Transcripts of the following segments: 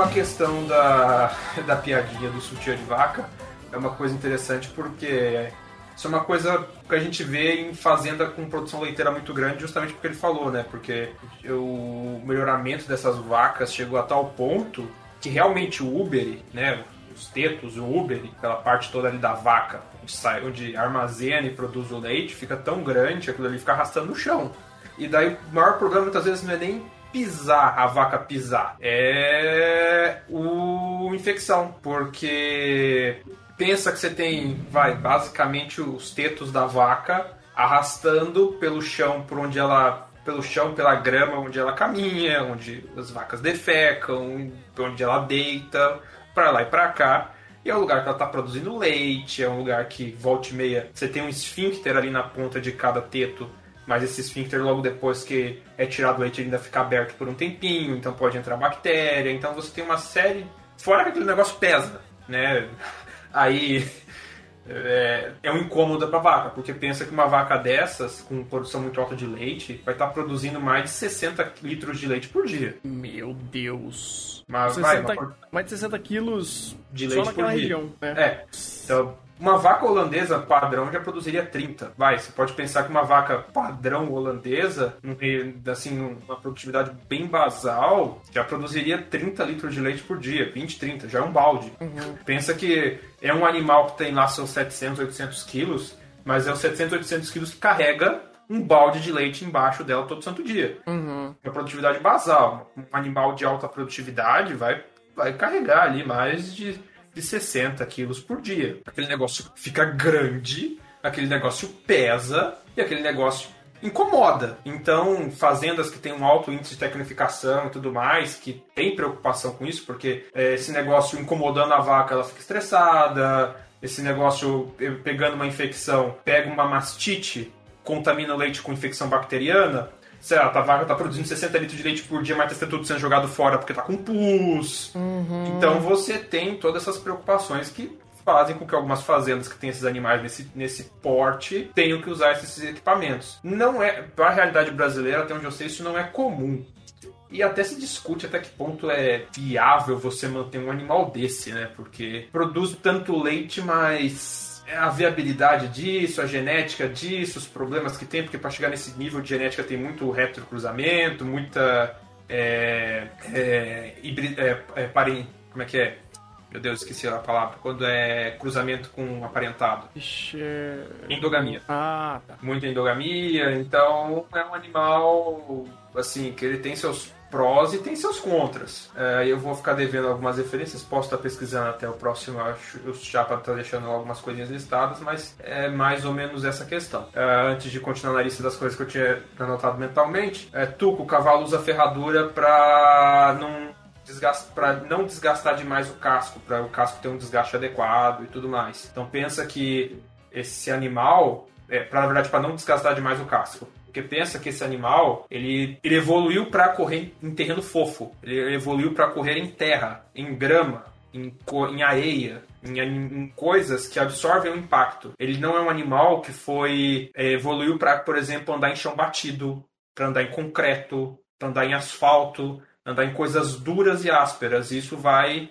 a questão da, da piadinha do sutiã de vaca, é uma coisa interessante porque isso é uma coisa que a gente vê em fazenda com produção leiteira muito grande, justamente porque ele falou, né? Porque o melhoramento dessas vacas chegou a tal ponto que realmente o Uber, né? Os tetos, o Uber, aquela parte toda ali da vaca, onde, sai, onde armazena e produz o leite, fica tão grande, aquilo ali fica arrastando no chão. E daí o maior problema muitas vezes não é nem pisar, a vaca pisar, é o infecção, porque pensa que você tem, vai, basicamente os tetos da vaca arrastando pelo chão por onde ela pelo chão, pela grama onde ela caminha, onde as vacas defecam, onde ela deita, para lá e para cá. E é um lugar que ela está produzindo leite, é um lugar que volta e meia você tem um esfíncter ali na ponta de cada teto, mas esse esfíncter logo depois que é tirado o leite ele ainda fica aberto por um tempinho, então pode entrar bactéria, então você tem uma série. Fora que aquele negócio pesa, né? Aí é, é um incômodo para a vaca, porque pensa que uma vaca dessas, com produção muito alta de leite, vai estar tá produzindo mais de 60 litros de leite por dia. Meu Deus. Mas 60, vai, uma... Mais de 60 quilos de leite só naquela por dia. região. Né? É. Então, uma vaca holandesa padrão já produziria 30. Vai, você pode pensar que uma vaca padrão holandesa, assim, uma produtividade bem basal, já produziria 30 litros de leite por dia, 20, 30, já é um balde. Uhum. Pensa que é um animal que tem lá seus 700, 800 quilos, mas é os 700, 800 quilos que carrega um balde de leite embaixo dela todo santo dia. Uhum. É produtividade basal. Um animal de alta produtividade vai, vai carregar ali mais de de 60 quilos por dia. Aquele negócio fica grande, aquele negócio pesa e aquele negócio incomoda. Então, fazendas que têm um alto índice de tecnificação e tudo mais, que tem preocupação com isso, porque é, esse negócio incomodando a vaca, ela fica estressada, esse negócio pegando uma infecção, pega uma mastite, contamina o leite com infecção bacteriana, sei lá, a vaca tá produzindo 60 litros de leite por dia, mas tá tudo sendo jogado fora porque tá com pus. Uhum. Então você tem todas essas preocupações que fazem com que algumas fazendas que têm esses animais nesse, nesse porte tenham que usar esses equipamentos. Não é, para a realidade brasileira, até onde eu sei, isso não é comum. E até se discute até que ponto é viável você manter um animal desse, né? Porque produz tanto leite, mas a viabilidade disso, a genética disso, os problemas que tem, porque para chegar nesse nível de genética tem muito retrocruzamento, muita. É, é, é, é, parem, como é que é? Meu Deus, esqueci a palavra. Quando é cruzamento com aparentado. Ixi, Endogamia. Ah, tá. Muita endogamia, então é um animal assim que ele tem seus prós e tem seus contras. É, eu vou ficar devendo algumas referências, posso estar pesquisando até o próximo, acho, o Chapa está deixando algumas coisinhas listadas, mas é mais ou menos essa questão. É, antes de continuar na lista das coisas que eu tinha anotado mentalmente, é, Tuco, o cavalo usa ferradura para não para não desgastar demais o casco, para o casco ter um desgaste adequado e tudo mais. Então pensa que esse animal, é, pra, na verdade, para não desgastar demais o casco, porque pensa que esse animal, ele, ele evoluiu para correr em terreno fofo. Ele evoluiu para correr em terra, em grama, em, em areia, em, em, coisas que absorvem o impacto. Ele não é um animal que foi é, evoluiu para, por exemplo, andar em chão batido, para andar em concreto, para andar em asfalto, andar em coisas duras e ásperas. Isso vai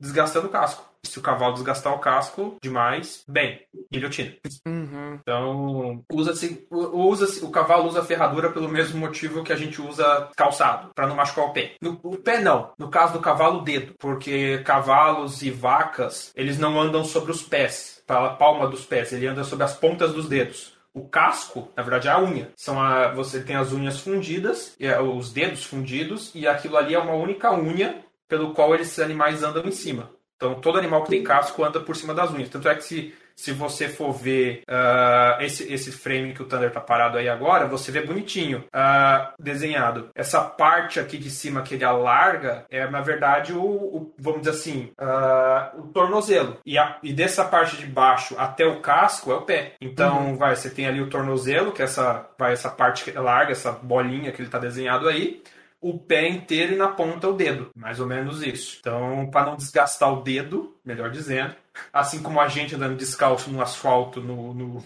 desgastando o casco se o cavalo desgastar o casco demais, bem, guilhotina. Uhum. Então, usa-se, usa-se, o cavalo usa ferradura pelo mesmo motivo que a gente usa calçado, para não machucar o pé. No, o pé não, no caso do cavalo, o dedo, porque cavalos e vacas, eles não andam sobre os pés, a palma dos pés, ele anda sobre as pontas dos dedos. O casco, na verdade, é a unha. São a, você tem as unhas fundidas, é, os dedos fundidos, e aquilo ali é uma única unha pelo qual esses animais andam em cima. Então, todo animal que tem casco anda por cima das unhas. Tanto é que se, se você for ver uh, esse, esse frame que o Thunder tá parado aí agora, você vê bonitinho uh, desenhado. Essa parte aqui de cima que ele alarga é, na verdade, o, o vamos dizer assim, uh, o tornozelo. E, a, e dessa parte de baixo até o casco é o pé. Então, uhum. vai, você tem ali o tornozelo, que é essa, vai, essa parte larga, essa bolinha que ele tá desenhado aí o pé inteiro e na ponta o dedo. Mais ou menos isso. Então, para não desgastar o dedo, melhor dizendo, assim como a gente andando descalço no asfalto, no, no,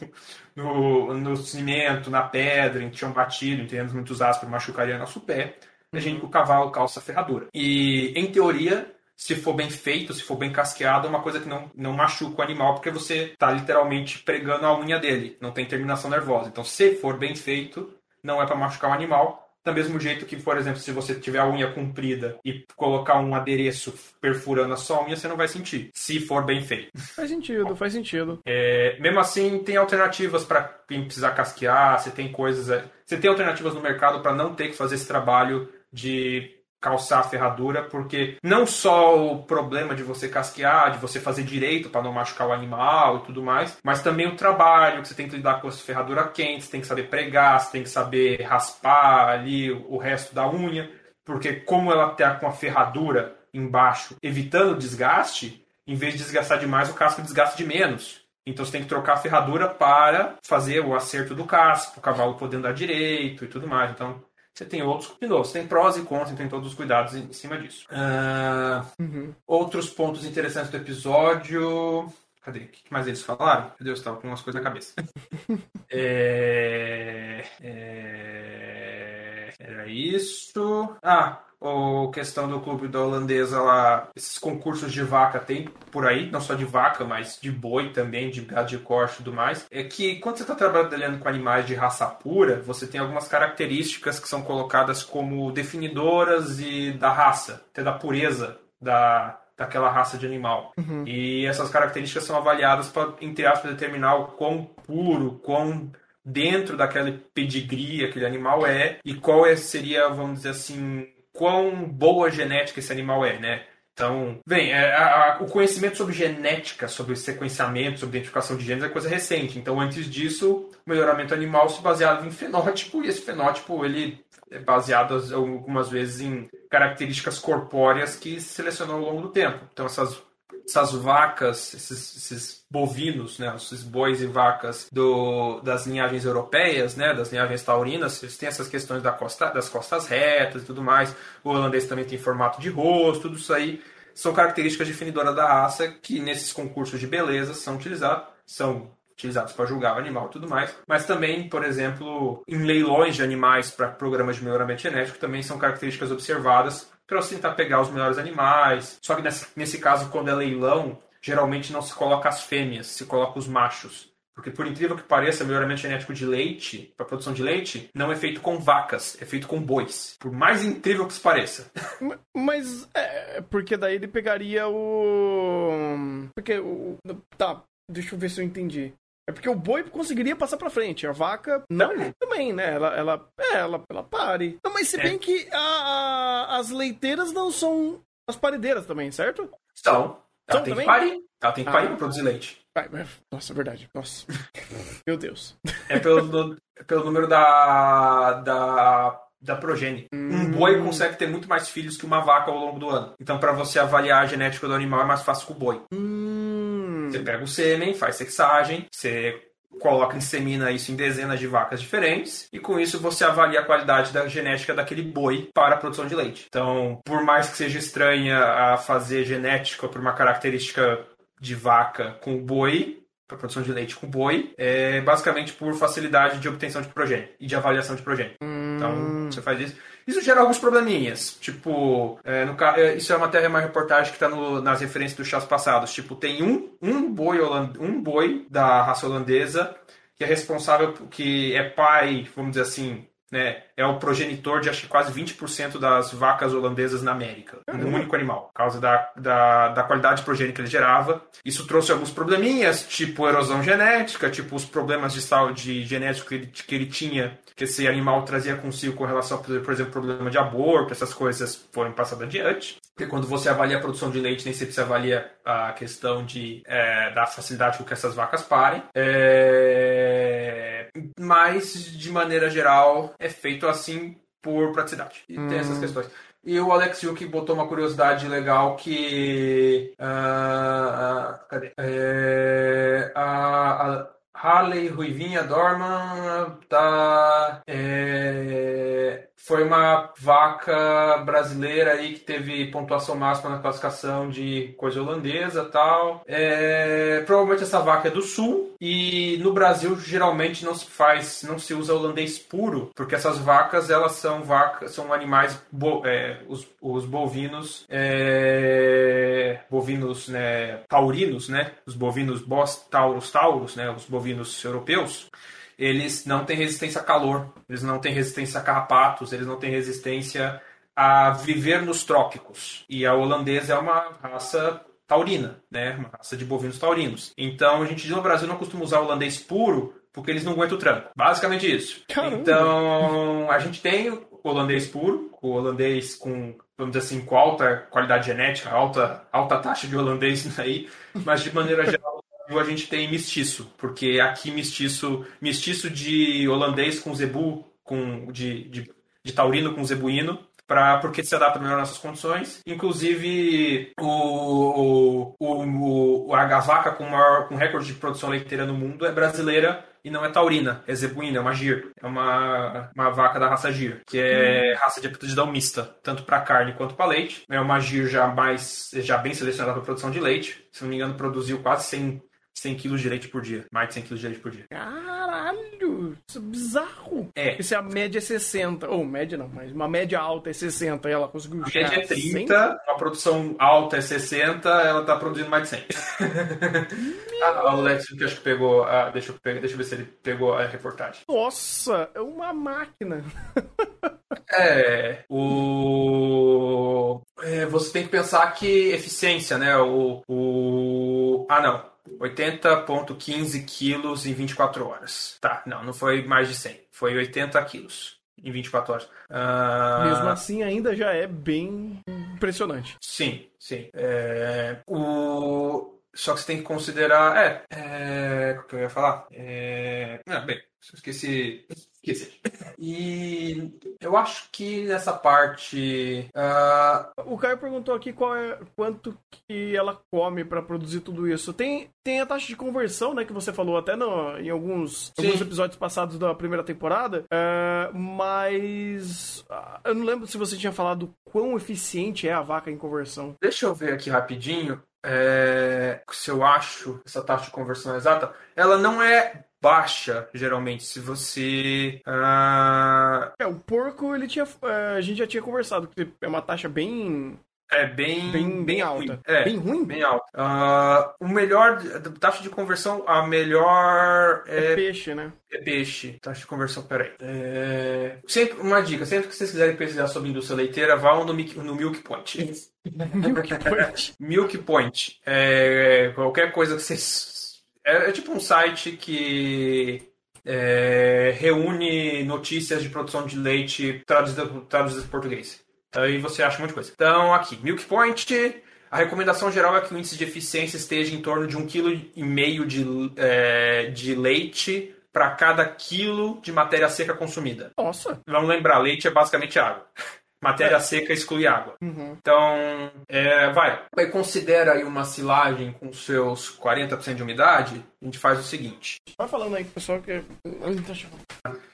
no, no cimento, na pedra, em chão batido, em terrenos muito ásperos, machucaria nosso pé, a gente, o cavalo calça ferradura. E, em teoria, se for bem feito, se for bem casqueado, é uma coisa que não, não machuca o animal, porque você está literalmente pregando a unha dele, não tem terminação nervosa. Então, se for bem feito, não é para machucar o animal. Do mesmo jeito que, por exemplo, se você tiver a unha comprida e colocar um adereço perfurando a sua unha, você não vai sentir, se for bem feito. Faz sentido, faz sentido. É, mesmo assim, tem alternativas para quem precisar casquear, você tem coisas. Você tem alternativas no mercado para não ter que fazer esse trabalho de calçar a ferradura, porque não só o problema de você casquear, de você fazer direito para não machucar o animal e tudo mais, mas também o trabalho que você tem que lidar com a ferradura quente, você tem que saber pregar, você tem que saber raspar ali o resto da unha, porque como ela tá com a ferradura embaixo, evitando desgaste, em vez de desgastar demais, o casco desgasta de menos. Então você tem que trocar a ferradura para fazer o acerto do casco, o cavalo poder andar direito e tudo mais. Então você tem outros, de novo, você tem prós e contras, tem todos os cuidados em cima disso. Ah, Uhum. outros pontos interessantes do episódio. Cadê? O que mais eles falaram? Meu Deus, estava com umas coisas na cabeça. é... é, Era isso. Ah, a questão do clube da holandesa lá. Esses concursos de vaca tem por aí, não só de vaca, mas de boi também, de gado de corte e tudo mais. É que quando você está trabalhando com animais de raça pura, você tem algumas características que são colocadas como definidoras e da raça, até da pureza da, daquela raça de animal. E essas características são avaliadas para, entre aspas, determinar o quão puro, quão dentro daquele pedigree aquele animal é e qual é, seria, vamos dizer assim, quão boa genética esse animal é, né? Então, bem, é, a- a- o conhecimento sobre genética, sobre sequenciamento, sobre identificação de genes é coisa recente. Então, antes disso, o melhoramento animal se baseava em fenótipo e esse fenótipo ele é baseado as- algumas vezes em características corpóreas que se selecionou ao longo do tempo. Então, essas essas vacas, esses, esses bovinos, né, esses bois e vacas do, das linhagens europeias, né, das linhagens taurinas, eles têm essas questões da costa, das costas retas e tudo mais. O holandês também tem formato de rosto, tudo isso aí são características definidoras da raça que nesses concursos de beleza são utilizados, são utilizados para julgar o animal e tudo mais, mas também, por exemplo, em leilões de animais para programas de melhoramento genético também são características observadas para você tentar pegar os melhores animais. Só que nesse, nesse caso, quando é leilão, geralmente não se coloca as fêmeas, se coloca os machos. Porque, por incrível que pareça, melhoramento genético de leite, para produção de leite, não é feito com vacas, é feito com bois. Por mais incrível que isso pareça. Ma- Mas é, porque daí ele pegaria o. Porque o. Tá, deixa eu ver se eu entendi. É porque o boi conseguiria passar pra frente, a vaca não também, né? Ela, ela, é, ela, ela pare. Não, mas se É. bem que a- a- as leiteiras não são as paredeiras também, certo? Então, ela São tem também? que parir. Ela tem que parir Ah. para produzir leite. Ai, nossa, é verdade. Nossa. Meu Deus. É pelo, é pelo número da, da, da progenie. Um boi consegue ter muito mais filhos que uma vaca ao longo do ano. Então, para você avaliar a genética do animal, é mais fácil com o boi. Hum. Você pega o sêmen, faz sexagem, você coloca, insemina isso em dezenas de vacas diferentes, e com isso você avalia a qualidade da genética daquele boi para a produção de leite. Então, por mais que seja estranha a fazer genética por uma característica de vaca com boi, para produção de leite com boi, é basicamente por facilidade de obtenção de progênio e de avaliação de progênio. Então, Hum. você faz isso. Isso gera alguns probleminhas. Tipo, é, no, é, isso é uma uma reportagem que está nas referências dos chás passados. Tipo, tem um, um, boi holand, um boi da raça holandesa que é responsável, que é pai, vamos dizer assim, né? É o progenitor de acho que quase 20% das vacas holandesas na América. Um único animal. Por causa da, da, da qualidade de progênio que ele gerava. Isso trouxe alguns probleminhas, tipo erosão genética, tipo os problemas de saúde genético que ele, que ele tinha, que esse animal trazia consigo com relação, a, por exemplo, problema de aborto, essas coisas foram passadas adiante. Porque quando você avalia a produção de leite, nem sempre você avalia a questão de, é, da facilidade com que essas vacas parem. É, Mas, de maneira geral, é feito assim por praticidade. E tem essas questões. E o Alex Yuki botou uma curiosidade legal que. ah, cadê? É, a, a Harley Ruivinha Dorman da. é, foi uma vaca brasileira aí que teve pontuação máxima na classificação de coisa holandesa tal. É, provavelmente essa vaca é do sul e no Brasil geralmente não se faz, não se usa holandês puro, porque essas vacas elas são vacas, são animais, bo- é, os, os bovinos é, bovinos né, taurinos, né, os bovinos Bos taurus taurus, né, os bovinos europeus, eles não têm resistência a calor, eles não têm resistência a carrapatos, eles não têm resistência a viver nos trópicos. E a holandesa é uma raça taurina, né? Uma raça de bovinos taurinos. Então a gente no Brasil não costuma usar holandês puro porque eles não aguentam o tranco. Basicamente isso. Caramba. Então a gente tem o holandês puro, o holandês com vamos dizer assim, com alta qualidade genética, alta, alta taxa de holandês aí, mas de maneira geral a gente tem mestiço, porque aqui mestiço, mestiço de holandês com zebu, com, de, de, de taurino com zebuíno, pra, porque se adapta melhor às nossas condições. Inclusive, o, o, o, a vaca com maior com recorde de produção leiteira no mundo é brasileira e não é taurina, é zebuína, é uma gir. É uma, uma vaca da raça gir, que é raça de aptidão mista, tanto para carne quanto para leite. É uma gir já mais já bem selecionada para produção de leite. Se não me engano, produziu quase 100 100 quilos de leite por dia. Mais de 100 quilos de leite por dia. Caralho! Isso é bizarro. É. E se a média é 60, ou média não, mas uma média alta é 60 e ela conseguiu A média é a 100? 30, a produção alta é 60, ela tá produzindo mais de 100. ah, o Lex que acho que pegou. ah, deixa, eu, pegar- deixa eu ver se ele pegou a reportagem. Nossa, é uma máquina. É, o. é, você tem que pensar que eficiência, né? O. o ah, não. 80,15 quilos em 24 horas. Tá, não, não foi mais de 100. Foi 80 quilos em 24 horas. Ah, Mesmo assim, ainda já é bem impressionante. Sim, sim. É, o... Só que você tem que considerar. É. é... O que eu ia falar? É... Ah, bem, esqueci. Esqueci. E eu acho que nessa parte. ah, O Caio perguntou aqui qual é, quanto que ela come pra produzir tudo isso. Tem, tem a taxa de conversão, né, que você falou até no, em alguns, Sim. alguns episódios passados da primeira temporada, é, mas ah, eu não lembro se você tinha falado quão eficiente é a vaca em conversão. Deixa eu ver aqui rapidinho. é, se eu acho essa taxa de conversão exata. Ela não é baixa, geralmente. Se você. ah, É, o porco, ele tinha, é, a gente já tinha conversado, que é uma taxa bem, é bem. bem, bem ruim. alta. É. Bem ruim? Bem alta. Ah, o melhor. Taxa de conversão, a melhor. É É, peixe, né? é peixe. Taxa de conversão, peraí. É, sempre, uma dica: sempre que vocês quiserem pesquisar sobre indústria leiteira, vão no, Milk- no Milk Point. Milk Point. Milk Point. É, qualquer coisa que vocês. É, é tipo um site que é, reúne notícias de produção de leite traduzidas traduzidas para português. Aí você acha um monte de coisa. Então, aqui, Milk Point. A recomendação geral é que o índice de eficiência esteja em torno de 1,5 kg de, é, de leite para cada quilo de matéria seca consumida. Nossa. Vamos lembrar, leite é basicamente água. Matéria seca exclui água. Uhum. Então, é, vai. Aí considera aí uma silagem com seus 40% de umidade, a gente faz o seguinte. Vai falando aí, pessoal, que...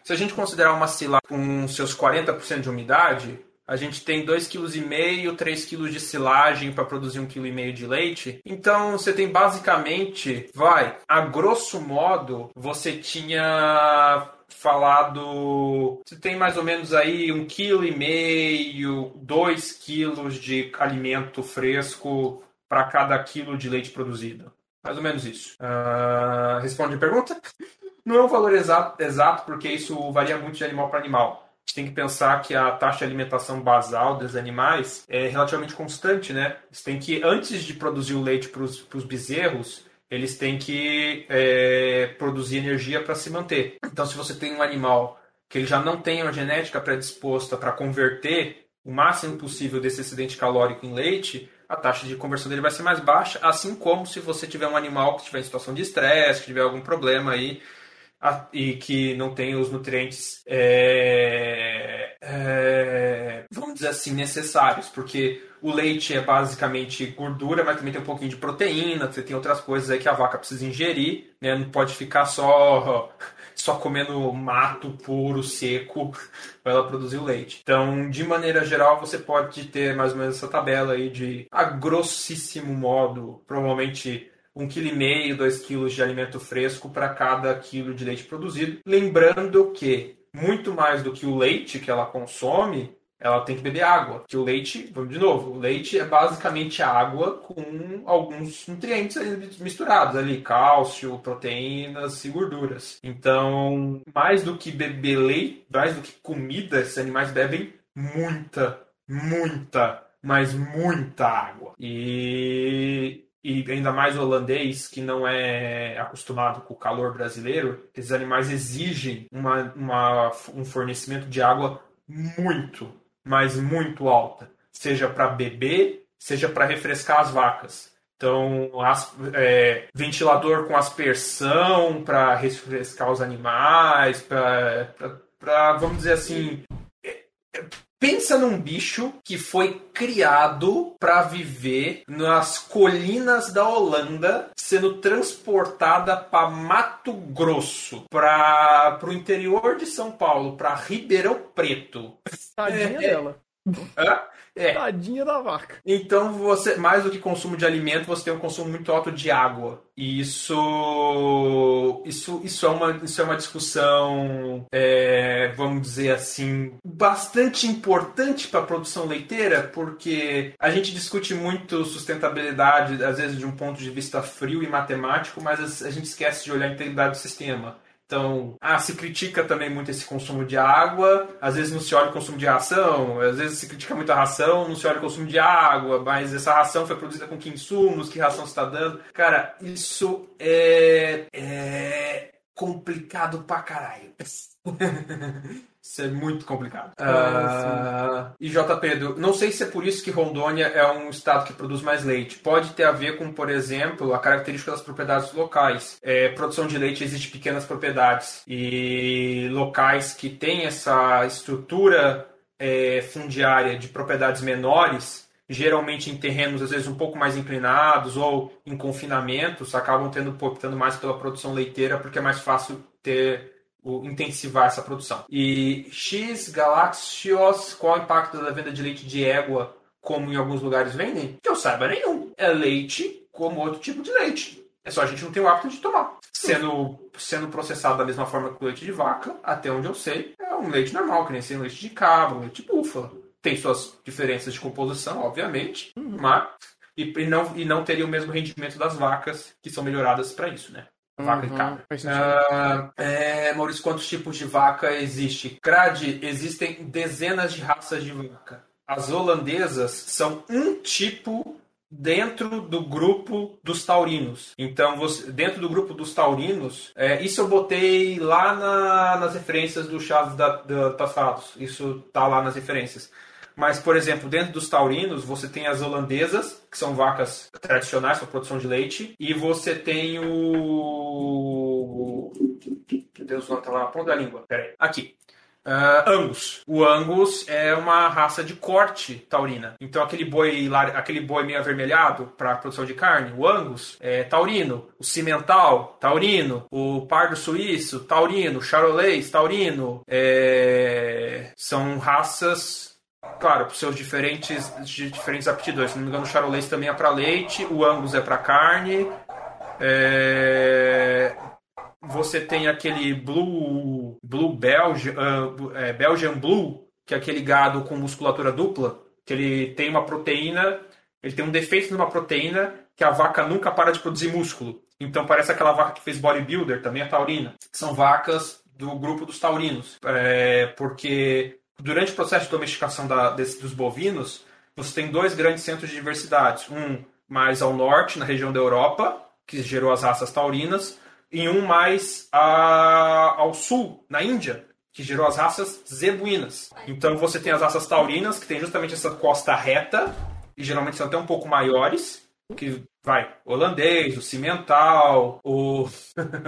Se a gente considerar uma silagem com seus 40% de umidade, a gente tem 2,5 kg, 3 kg de silagem para produzir 1,5 kg de leite. Então, você tem basicamente, vai, a grosso modo, você tinha falado, você tem mais ou menos aí 1,5 kg, 2 kg de alimento fresco para cada quilo de leite produzido. Mais ou menos isso. Ah, responde a pergunta? Não é um valor exato, exato, porque isso varia muito de animal para animal. A gente tem que pensar que a taxa de alimentação basal dos animais é relativamente constante, né? Eles têm que, antes de produzir o leite para os bezerros, eles têm que é, produzir energia para se manter. Então, se você tem um animal que ele já não tem uma genética predisposta para converter o máximo possível desse excedente calórico em leite, a taxa de conversão dele vai ser mais baixa, assim como se você tiver um animal que estiver em situação de estresse, que tiver algum problema aí e que não tem os nutrientes, é, é, vamos dizer assim, necessários, porque o leite é basicamente gordura, mas também tem um pouquinho de proteína, você tem outras coisas aí que a vaca precisa ingerir, né? não pode ficar só só comendo mato puro, seco, para ela produzir o leite. Então, de maneira geral, você pode ter mais ou menos essa tabela aí de, a grossíssimo modo, provavelmente 1,5 kg, 2 kg de alimento fresco para cada quilo de leite produzido. Lembrando que muito mais do que o leite que ela consome, ela tem que beber água. Que o leite, vamos de novo, o leite é basicamente água com alguns nutrientes misturados ali, cálcio, proteínas e gorduras. Então, mais do que beber leite, mais do que comida, esses animais bebem muita, muita, mas muita água. E e ainda mais o holandês, que não é acostumado com o calor brasileiro, esses animais exigem uma, uma um fornecimento de água muito, mas muito alta, seja para beber, seja para refrescar as vacas. Então, as, é, ventilador com aspersão para refrescar os animais, para, vamos dizer assim, é, é, Pensa num bicho que foi criado para viver nas colinas da Holanda, sendo transportada para Mato Grosso, para o interior de São Paulo, para Ribeirão Preto. Tadinha é, dela. É. Tadinha da vaca. Então, você, mais do que consumo de alimento, você tem um consumo muito alto de água. E isso, isso, isso, é, uma, isso é uma discussão, é, vamos dizer assim, bastante importante para a produção leiteira, porque a gente discute muito sustentabilidade, às vezes de um ponto de vista frio e matemático, mas a gente esquece de olhar a integridade do sistema. Então, ah, se critica também muito esse consumo de água, às vezes não se olha o consumo de ração, às vezes se critica muito a ração, não se olha o consumo de água, mas essa ração foi produzida com que insumos, que ração está dando. Cara, isso é, é complicado pra caralho. Isso é muito complicado. Uh, e J. Pedro, não sei se é por isso que Rondônia é um estado que produz mais leite. Pode ter a ver com, por exemplo, a característica das propriedades locais. É, produção de leite existe pequenas propriedades e locais que têm essa estrutura é, fundiária de propriedades menores, geralmente em terrenos às vezes um pouco mais inclinados ou em confinamentos, acabam tendo optando mais pela produção leiteira porque é mais fácil ter intensivar essa produção. E X Galaxios, qual o impacto da venda de leite de égua, como em alguns lugares vendem? Que eu saiba nenhum. É leite como outro tipo de leite. É só a gente não tem o hábito de tomar. Sendo, sendo processado da mesma forma que o leite de vaca, até onde eu sei, é um leite normal, que nem ser leite de cabra, leite de búfala. Tem suas diferenças de composição, obviamente, uhum. mas e, não, e não teria o mesmo rendimento das vacas, que são melhoradas para isso, né? Vaca uhum, e cabra. Uh, é, Maurício, quantos tipos de vaca existe? Crade, existem dezenas de raças de vaca. As holandesas são um tipo dentro do grupo dos taurinos. Então, você, dentro do grupo dos taurinos, é, isso eu botei lá na, nas referências do Chaves da, da Passados. Isso tá lá nas referências. Mas, por exemplo, dentro dos taurinos, você tem as holandesas, que são vacas tradicionais para produção de leite, e você tem o. Meu Deus, não está lá na ponta da língua. Peraí. Aqui. Uh, Angus. O Angus é uma raça de corte taurina. Então aquele boi, aquele boi meio avermelhado para produção de carne, o Angus é taurino. O cimental, taurino. O pardo suíço, taurino. Charolês, taurino. É... São raças claro, por seus diferentes, diferentes aptidões. Se não me engano, o charolês também é para leite, o angus é para carne. É... Você tem aquele blue, blue Belgian, uh, Belgian Blue, que é aquele gado com musculatura dupla, que ele tem uma proteína, ele tem um defeito numa proteína que a vaca nunca para de produzir músculo. Então parece aquela vaca que fez bodybuilder, também é taurina. São vacas do grupo dos taurinos, é, porque durante o processo de domesticação da, desse, dos bovinos, você tem dois grandes centros de diversidade. Um mais ao norte, na região da Europa, que gerou as raças taurinas, e um mais a, ao sul, na Índia, que gerou as raças zebuínas. Então você tem as raças taurinas, que tem justamente essa costa reta, e geralmente são até um pouco maiores, que vai holandês, o cimental, o,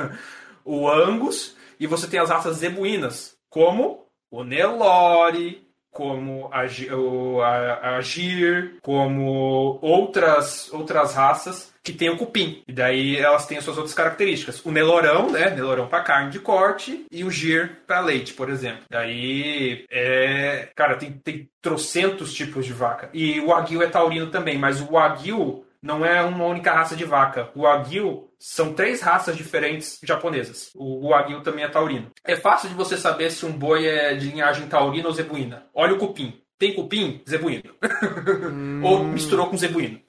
o angus, e você tem as raças zebuínas, como o Nelore, como a, o, a, a Gir, como outras, outras raças que tem o cupim. E daí elas têm as suas outras características. O Nelorão, né? Nelorão para carne de corte e o Gir para leite, por exemplo. Daí é. Cara, tem, tem trocentos tipos de vaca. E o Aguil é taurino também, mas o Aguil não é uma única raça de vaca. O Wagyu são três raças diferentes japonesas. O Wagyu também é taurino. É fácil de você saber se um boi é de linhagem taurina ou zebuína. Olha o cupim. Tem cupim? Zebuíno. Hum. Ou misturou com zebuíno.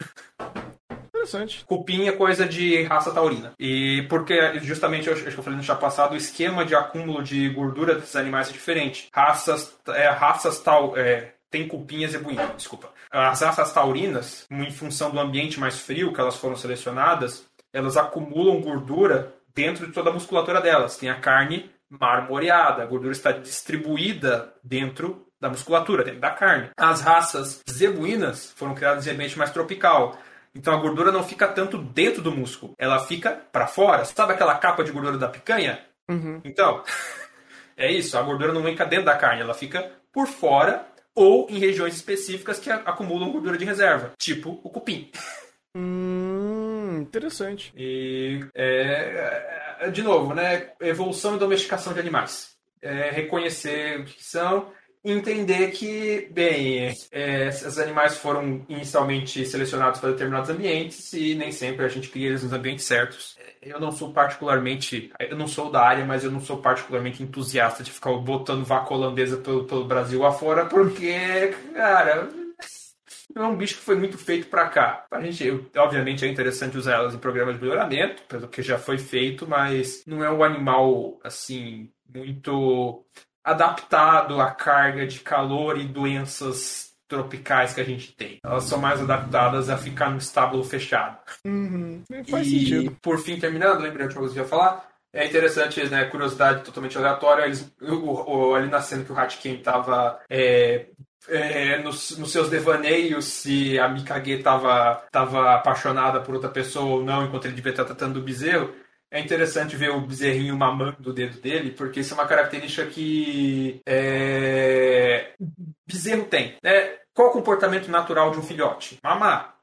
Interessante. Cupim é coisa de raça taurina. E porque, justamente, acho que eu falei no chá passado, o esquema de acúmulo de gordura desses animais é diferente. Raças, é, raças tal. É, tem cupim e zebuíno, desculpa. As raças taurinas, em função do ambiente mais frio que elas foram selecionadas, elas acumulam gordura dentro de toda a musculatura delas. Tem a carne marmoreada, a gordura está distribuída dentro da musculatura, dentro da carne. As raças zebuínas foram criadas em ambiente mais tropical. Então a gordura não fica tanto dentro do músculo, ela fica para fora. Sabe aquela capa de gordura da picanha? Uhum. Então, é isso, a gordura não fica dentro da carne, ela fica por fora ou em regiões específicas que acumulam gordura de reserva, tipo o cupim. Hum, interessante. E, é, é, de novo, né? Evolução e domesticação de animais. É, reconhecer o que são entender que, bem, é, esses animais foram inicialmente selecionados para determinados ambientes e nem sempre a gente cria eles nos ambientes certos. Eu não sou particularmente, eu não sou da área, mas eu não sou particularmente entusiasta de ficar botando vaca holandesa pelo, pelo Brasil afora, porque, cara, é um bicho que foi muito feito para cá. A gente, obviamente, é interessante usar elas em programas de melhoramento, pelo que já foi feito, mas não é um animal assim muito adaptado à carga de calor e doenças tropicais que a gente tem. Elas são mais adaptadas a ficar no estábulo fechado. Uhum. Faz e, sentido. por fim, terminando, coisa que eu ia falar. É interessante, né? Curiosidade totalmente aleatória. Eles, o, o, ali na cena que o Hatkin estava é, é, nos, nos, seus devaneios se a Mikage estava tava apaixonada por outra pessoa ou não, enquanto ele devia estar tratando do bezerro é interessante ver o bezerrinho mamando o dedo dele, porque isso é uma característica que é... bezerro tem. Né? Qual o comportamento natural de um filhote? Mamar.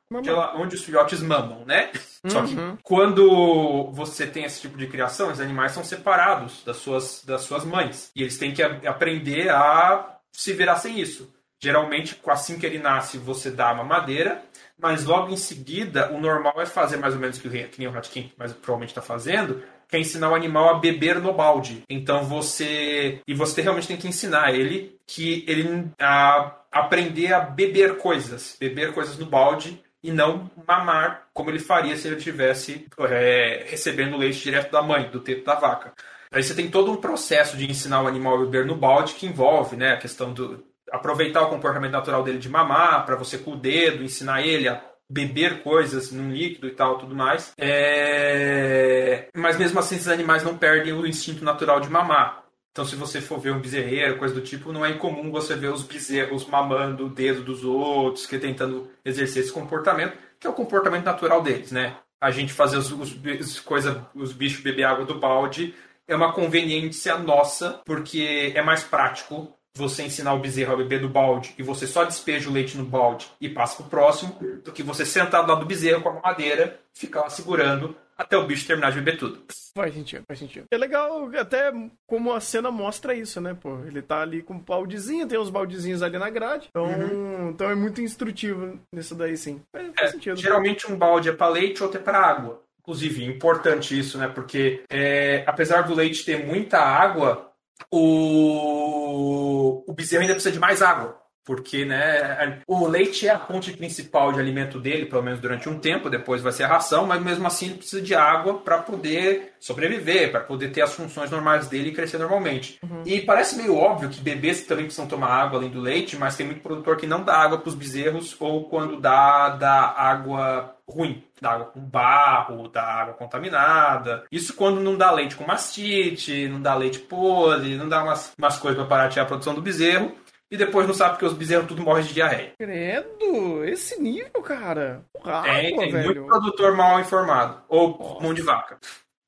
Onde os filhotes mamam, né? Uhum. Só que uhum. quando você tem esse tipo de criação, os animais são separados das suas, das suas mães. E eles têm que aprender a se virar sem isso. Geralmente, assim que ele nasce, você dá a mamadeira mas logo em seguida o normal é fazer mais ou menos o que, que nem o Hatkin mas provavelmente está fazendo, que é ensinar o animal a beber no balde. Então você e você realmente tem que ensinar ele que ele a aprender a beber coisas, beber coisas no balde e não mamar como ele faria se ele estivesse é, recebendo leite direto da mãe, do teto da vaca. Aí você tem todo um processo de ensinar o animal a beber no balde que envolve né, a questão do, aproveitar o comportamento natural dele de mamar, para você com o dedo ensinar ele a beber coisas num líquido e tal, tudo mais. É... Mas mesmo assim, esses animais não perdem o instinto natural de mamar. Então, se você for ver um bezerreiro, coisa do tipo, não é incomum você ver os bezerros mamando o dedo dos outros, que tentando exercer esse comportamento, que é o comportamento natural deles, né? A gente fazer os, os, coisa, os bichos beber água do balde é uma conveniência nossa, porque é mais prático você ensinar o bezerro a beber do balde e você só despeja o leite no balde e passa pro próximo, do que você sentar do lado do bezerro com a madeira, ficar lá segurando até o bicho terminar de beber tudo. Faz sentido, faz sentido. É legal até como a cena mostra isso, né, pô? Ele tá ali com um baldezinho, tem uns baldezinhos ali na grade. Então, uhum. então é muito instrutivo nisso daí, sim. Faz, é, sentido. Geralmente um balde é pra leite, outro é pra água. Inclusive, importante isso, né? Porque é, apesar do leite ter muita água, o, o bezerro ainda precisa de mais água. Porque né, o leite é a fonte principal de alimento dele, pelo menos durante um tempo, depois vai ser a ração, mas mesmo assim ele precisa de água para poder sobreviver, para poder ter as funções normais dele e crescer normalmente. Uhum. E parece meio óbvio que bebês também precisam tomar água além do leite, mas tem muito produtor que não dá água para os bezerros ou quando dá, dá água ruim, dá água com barro, dá água contaminada. Isso quando não dá leite com mastite, não dá leite podre, não dá umas, umas coisas para parar a produção do bezerro. E depois não sabe porque os bezerros tudo morrem de diarreia. Credo, esse nível, cara. Água, tem, tem velho. muito produtor mal informado. Ou Nossa. mão de vaca.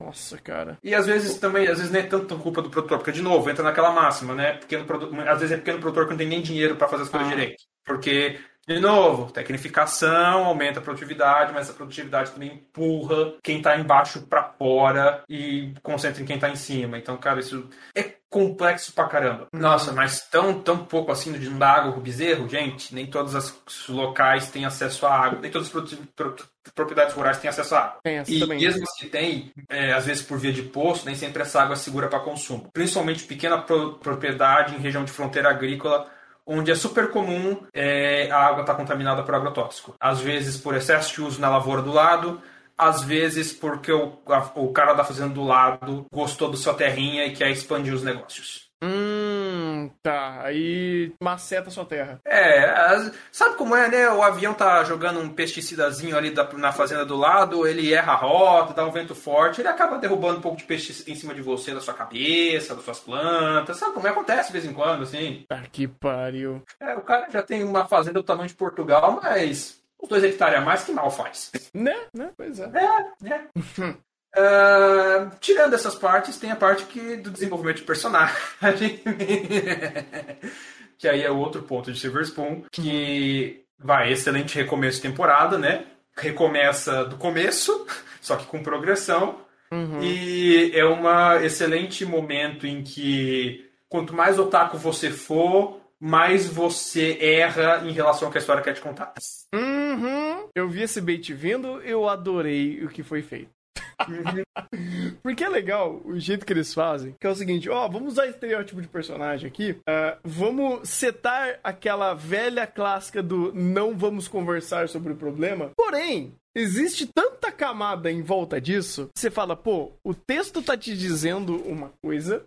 Nossa, cara. E às vezes também, às vezes não é tanto culpa do produtor, porque de novo, entra naquela máxima, né? Pequeno produtor, às vezes é pequeno produtor que não tem nem dinheiro para fazer as coisas ah. direito. Porque de novo, tecnificação aumenta a produtividade, mas a produtividade também empurra quem está embaixo para fora e concentra em quem está em cima. Então, cara, isso é complexo pra caramba. Nossa, mas tão, tão pouco assim de não dar água pro bezerro, gente, nem todos os locais têm acesso à água, nem todas as propriedades rurais têm acesso à água. Tem e também. mesmo as que tem, é, às vezes por via de poço, nem sempre essa água é segura para consumo. Principalmente pequena pro propriedade em região de fronteira agrícola, onde é super comum é, a água estar tá contaminada por agrotóxico. Às vezes por excesso de uso na lavoura do lado, às vezes porque o, a, o cara da fazenda do lado gostou da sua terrinha e quer expandir os negócios. Hum, tá. Aí maceta sua terra. É, sabe como é, né? O avião tá jogando um pesticidazinho ali da, na fazenda do lado, ele erra a rota, dá um vento forte, ele acaba derrubando um pouco de pesticida em cima de você, da sua cabeça, das suas plantas. Sabe como é? acontece de vez em quando, assim? Ah, que pariu. É, o cara já tem uma fazenda do tamanho de Portugal, mas os dois hectares a mais que mal faz. Né? Né? Pois é. É, né? Uh, tirando essas partes, tem a parte que, do desenvolvimento de personagem. que aí é outro ponto de Silver Spoon. Que vai, excelente recomeço de temporada, né? Recomeça do começo, só que com progressão. Uhum. E é um excelente momento em que quanto mais otaku você for, mais você erra em relação ao que a história quer te contar. Uhum. Eu vi esse bait vindo, eu adorei o que foi feito. Porque é legal o jeito que eles fazem, que é o seguinte, ó, vamos usar estereótipo de personagem aqui, uh, vamos setar aquela velha clássica do não vamos conversar sobre o problema, porém, existe tanta camada em volta disso, você fala, pô, o texto tá te dizendo uma coisa,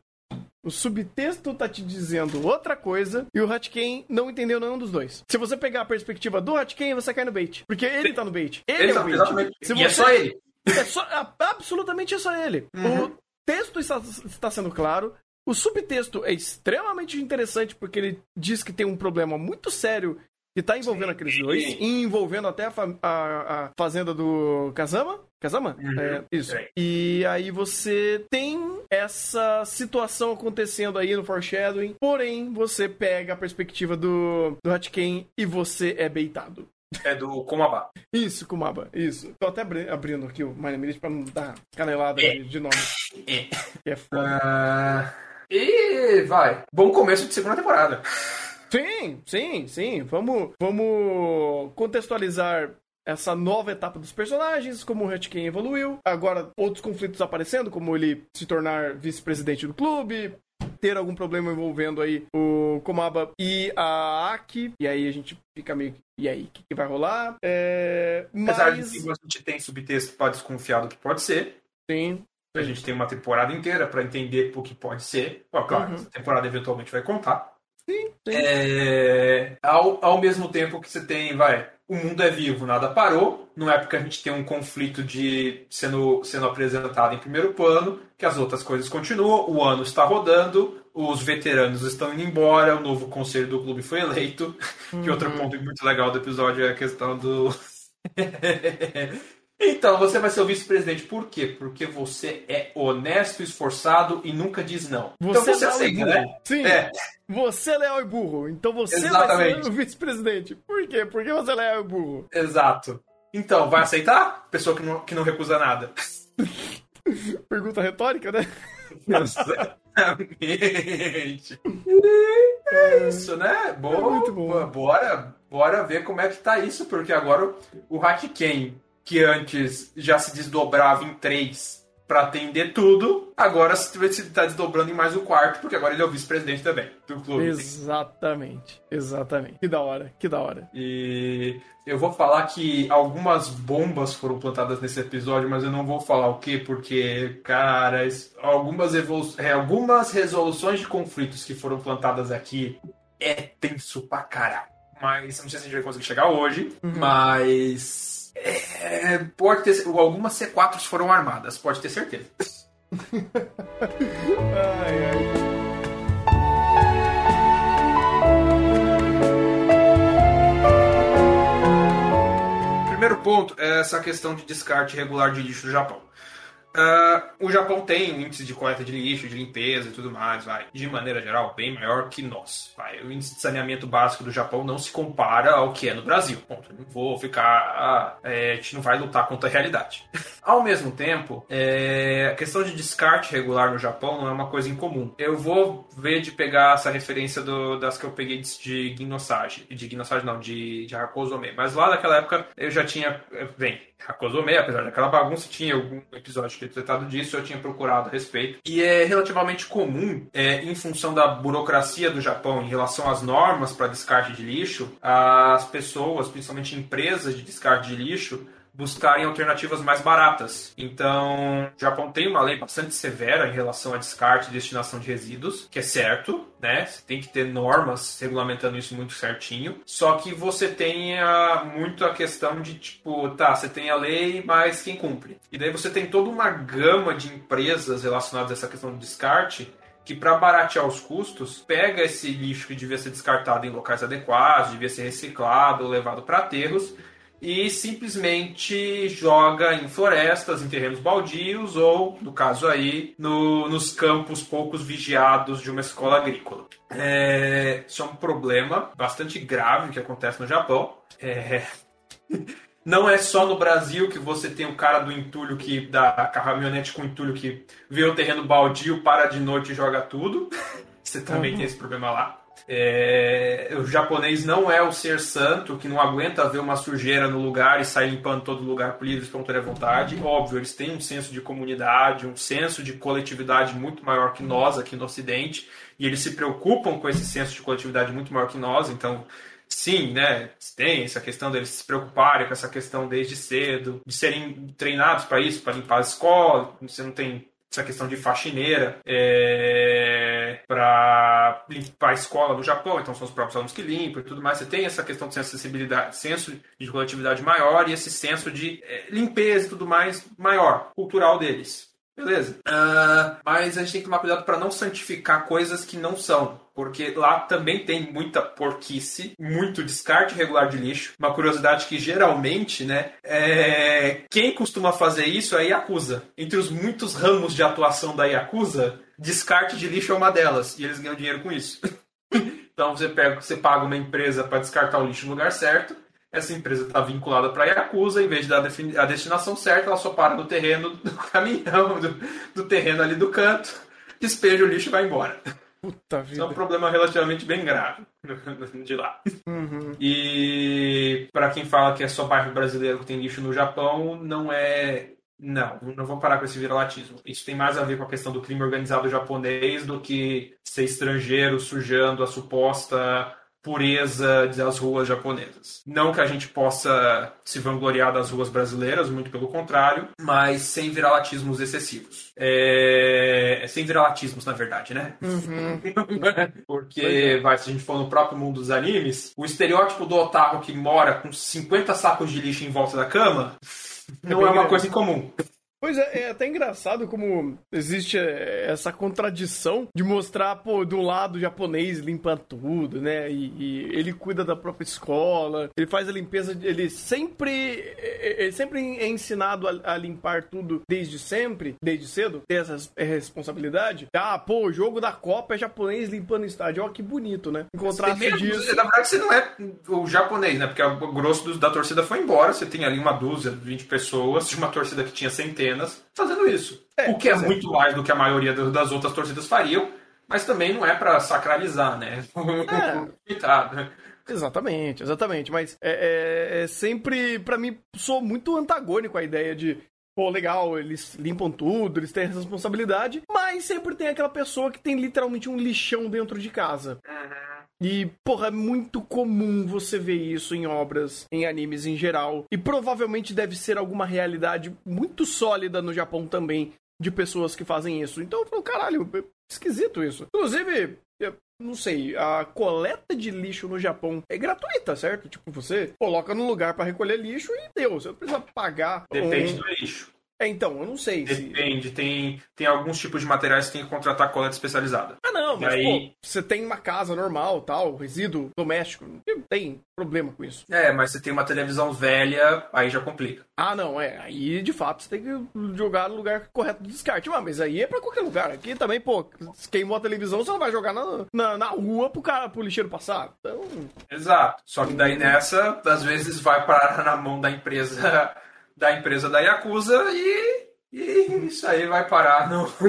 o subtexto tá te dizendo outra coisa e o Hatken não entendeu nenhum dos dois. Se você pegar a perspectiva do Hatken, você cai no bait. Porque ele tá no bait. Ele Exato, é o bait. Exatamente. Se você... E é só ele. É só, absolutamente é só ele. Uhum. O texto está, está sendo claro. O subtexto é extremamente interessante porque ele diz que tem um problema muito sério que está envolvendo Sim. aqueles dois, e envolvendo até a, a, a, fazenda do Kazama. Kazama? Uhum. É, isso. Sim. E aí você tem essa situação acontecendo aí no foreshadowing, porém você pega a perspectiva do, do Hatken e você é beitado. É do Kumaba. Isso, Kumaba, isso. Tô até abrindo aqui o My Name pra não dar canelada é. de nome. É. Que é foda. Uh... E vai. Bom começo de segunda temporada. Sim, sim, sim. Vamos, vamos contextualizar essa nova etapa dos personagens, como o Hutkin evoluiu, agora outros conflitos aparecendo, como ele se tornar vice-presidente do clube, ter algum problema envolvendo aí o Komaba e a Aki, e aí a gente fica meio e aí, o que, que, vai rolar? É, Apesar mas... de que a gente tem subtexto para desconfiar do que pode ser. Sim. A gente tem uma temporada inteira para entender o que pode ser. Bom, claro, uhum. essa temporada eventualmente vai contar. Sim, sim. É... Ao, ao mesmo tempo que você tem, vai, o mundo é vivo, nada parou. Não é porque a gente tem um conflito de sendo, sendo apresentado em primeiro plano que as outras coisas continuam. O ano está rodando, os veteranos estão indo embora, o novo conselho do clube foi eleito. Uhum. Que outro uhum. ponto muito legal do episódio é a questão do. então, você vai ser o vice-presidente. Por quê? Porque você é honesto, esforçado e nunca diz não. Você então você é aceita, né? Sim. É. Você é leal e burro, então você Exatamente. vai ser o vice-presidente. Por quê? Porque você é leal e burro. Exato. Então, vai aceitar? Pessoa que não, que não recusa nada. Pergunta retórica, né? Exatamente. É isso, né? Boa, é muito bom. Bora, bora ver como é que tá isso, porque agora o Hatken, que antes já se desdobrava em três para atender tudo. Agora você está desdobrando em mais o quarto, porque agora ele é o vice-presidente também do clube. Exatamente, exatamente. Que da hora, que da hora. E eu vou falar que algumas bombas foram plantadas nesse episódio, mas eu não vou falar o que, porque, cara, algumas, é, algumas resoluções de conflitos que foram plantadas aqui é tenso pra caralho. Mas não sei se a gente vai conseguir chegar hoje, uhum. mas é, pode ter. Algumas C4 foram armadas, pode ter certeza. ai, ai. Primeiro ponto é essa questão de descarte regular de lixo do Japão. Uh, o Japão tem um índice de coleta de lixo, de limpeza e tudo mais, vai, de maneira geral, bem maior que nós. Vai. O índice de saneamento básico do Japão não se compara ao que é no Brasil. Ponto. Não vou ficar. Ah, é, a gente não vai lutar contra a realidade. ao mesmo tempo, é, a questão de descarte regular no Japão não é uma coisa incomum. Eu vou ver de pegar essa referência do, das que eu peguei de Ginosage. De Ginosage não, de, de. Mas lá naquela época eu já tinha. Bem, Hakozome, apesar daquela bagunça, tinha algum episódio tinha tratado disso, eu tinha procurado a respeito. E é relativamente comum, é, em função da burocracia do Japão em relação às normas para descarte de lixo, as pessoas, principalmente empresas de descarte de lixo, buscarem alternativas mais baratas. Então, o Japão tem uma lei bastante severa em relação a descarte e destinação de resíduos, que é certo, né? Você tem que ter normas regulamentando isso muito certinho. Só que você tem a, muito a questão de tipo, tá, você tem a lei, mas quem cumpre? E daí você tem toda uma gama de empresas relacionadas a essa questão do descarte que para baratear os custos, pega esse lixo que devia ser descartado em locais adequados, devia ser reciclado, levado para aterros e simplesmente joga em florestas, em terrenos baldios ou, no caso aí, no, nos campos poucos vigiados de uma escola agrícola. É, isso é um problema bastante grave que acontece no Japão. É, não é só no Brasil que você tem o cara do entulho que da caminhonete com entulho que vê o terreno baldio, para de noite e joga tudo. Você também uhum. tem esse problema lá. É, o japonês não é o ser santo que não aguenta ver uma sujeira no lugar e sair limpando todo lugar por livre espontânea vontade. Óbvio, eles têm um senso de comunidade, um senso de coletividade muito maior que nós aqui no Ocidente, e eles se preocupam com esse senso de coletividade muito maior que nós, então sim, né, tem essa questão deles se preocuparem com essa questão desde cedo, de serem treinados para isso, para limpar a escola, você não tem essa questão de faxineira é, para limpar a escola no Japão, então são os próprios alunos que limpam e tudo mais. Você tem essa questão de acessibilidade, senso de coletividade maior e esse senso de é, limpeza e tudo mais maior, cultural deles. Beleza. Uh, mas a gente tem que tomar cuidado para não santificar coisas que não são. Porque lá também tem muita porquice, muito descarte regular de lixo. Uma curiosidade que geralmente, né, é... quem costuma fazer isso é a Yakuza. Entre os muitos ramos de atuação da Yakuza, descarte de lixo é uma delas. E eles ganham dinheiro com isso. então você, pega, você paga uma empresa para descartar o lixo no lugar certo essa empresa está vinculada para a Yakuza, em vez de dar a destinação certa, ela só para no terreno do caminhão, do, do terreno ali do canto, despeja o lixo e vai embora. Puta vida. Isso é um problema relativamente bem grave de lá. Uhum. E para quem fala que é só bairro brasileiro que tem lixo no Japão, não é. Não, não vou parar com esse viralatismo. Isso tem mais a ver com a questão do crime organizado japonês do que ser estrangeiro sujando a suposta pureza das ruas japonesas. Não que a gente possa se vangloriar das ruas brasileiras, muito pelo contrário, mas sem viralatismos excessivos. É... Sem viralatismos, na verdade, né? Uhum. Porque, é. vai, se a gente for no próprio mundo dos animes, o estereótipo do otaku que mora com 50 sacos de lixo em volta da cama é não é, uma grande. coisa incomum. Pois é, é até engraçado como existe é, essa contradição de mostrar, pô, do lado o japonês limpa tudo, né? E, e, ele cuida da própria escola, ele faz a limpeza, ele sempre, é, ele sempre é ensinado a, a limpar tudo desde sempre, desde cedo, ter essa responsabilidade. Ah, pô, o jogo da Copa é japonês limpando o estádio, ó, que bonito, né? Em contraste disso. Na verdade, você não é o japonês, né? Porque o grosso da torcida foi embora, você tem ali uma dúzia, 20 pessoas, de uma torcida que tinha centenas apenas fazendo isso. É, o que é, é muito mais do que a maioria das outras torcidas fariam, mas também não é para sacralizar, né? É. Exatamente, exatamente. Mas é, é, é sempre, para mim, sou muito antagônico à ideia de pô, legal, eles limpam tudo, eles têm responsabilidade, mas sempre tem aquela pessoa que tem literalmente um lixão dentro de casa. Uhum. E, porra, é muito comum você ver isso em obras, em animes em geral. E provavelmente deve ser alguma realidade muito sólida no Japão também, de pessoas que fazem isso. Então eu falo, caralho, é esquisito isso. Inclusive, eu não sei, a coleta de lixo no Japão é gratuita, certo? Tipo, você coloca no lugar para recolher lixo e deu. Você não precisa pagar. Depende um... do lixo. É, então, eu não sei. Depende, se... tem, tem alguns tipos de materiais que tem que contratar coleta especializada. Ah, não, mas aí... pô, você tem uma casa normal, tal, resíduo doméstico, não tem problema com isso. É, mas você tem uma televisão velha, aí já complica. Ah, não, é. Aí, de fato, você tem que jogar no lugar correto do descarte. Ah, mas aí é pra qualquer lugar. Aqui também, pô, queimou a televisão, você não vai jogar na, na, na rua pro cara, pro lixeiro passar. Então... Exato. Só que daí nessa, às vezes vai parar na mão da empresa da empresa da Yakuza e, e isso aí vai parar no,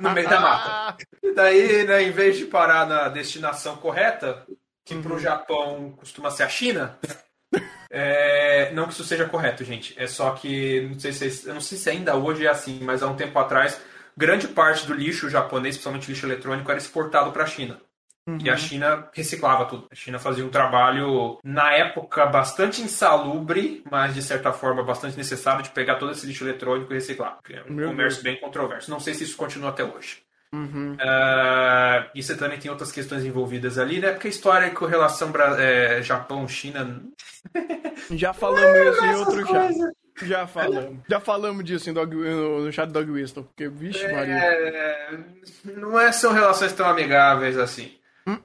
no meio da mata. E daí, né, em vez de parar na destinação correta, que para o uhum. Japão costuma ser a China, É, não que isso seja correto, gente. É só que não sei se eu não sei se ainda hoje é assim, mas há um tempo atrás, grande parte do lixo japonês, principalmente lixo eletrônico, era exportado para a China. Uhum. E a China reciclava tudo. A China fazia um trabalho, na época, bastante insalubre, mas de certa forma bastante necessário de pegar todo esse lixo eletrônico e reciclar. É um Meu comércio Deus. bem controverso. Não sei se isso continua até hoje. Uhum. Uh, e você também tem outras questões envolvidas ali, né? Porque a história com relação é, Japão-China. Já falamos isso em outro chat. Já falamos. Já falamos disso Dog, no chat Dog Whistle. Porque, vixe, é, Maria. Não é, são relações tão amigáveis assim.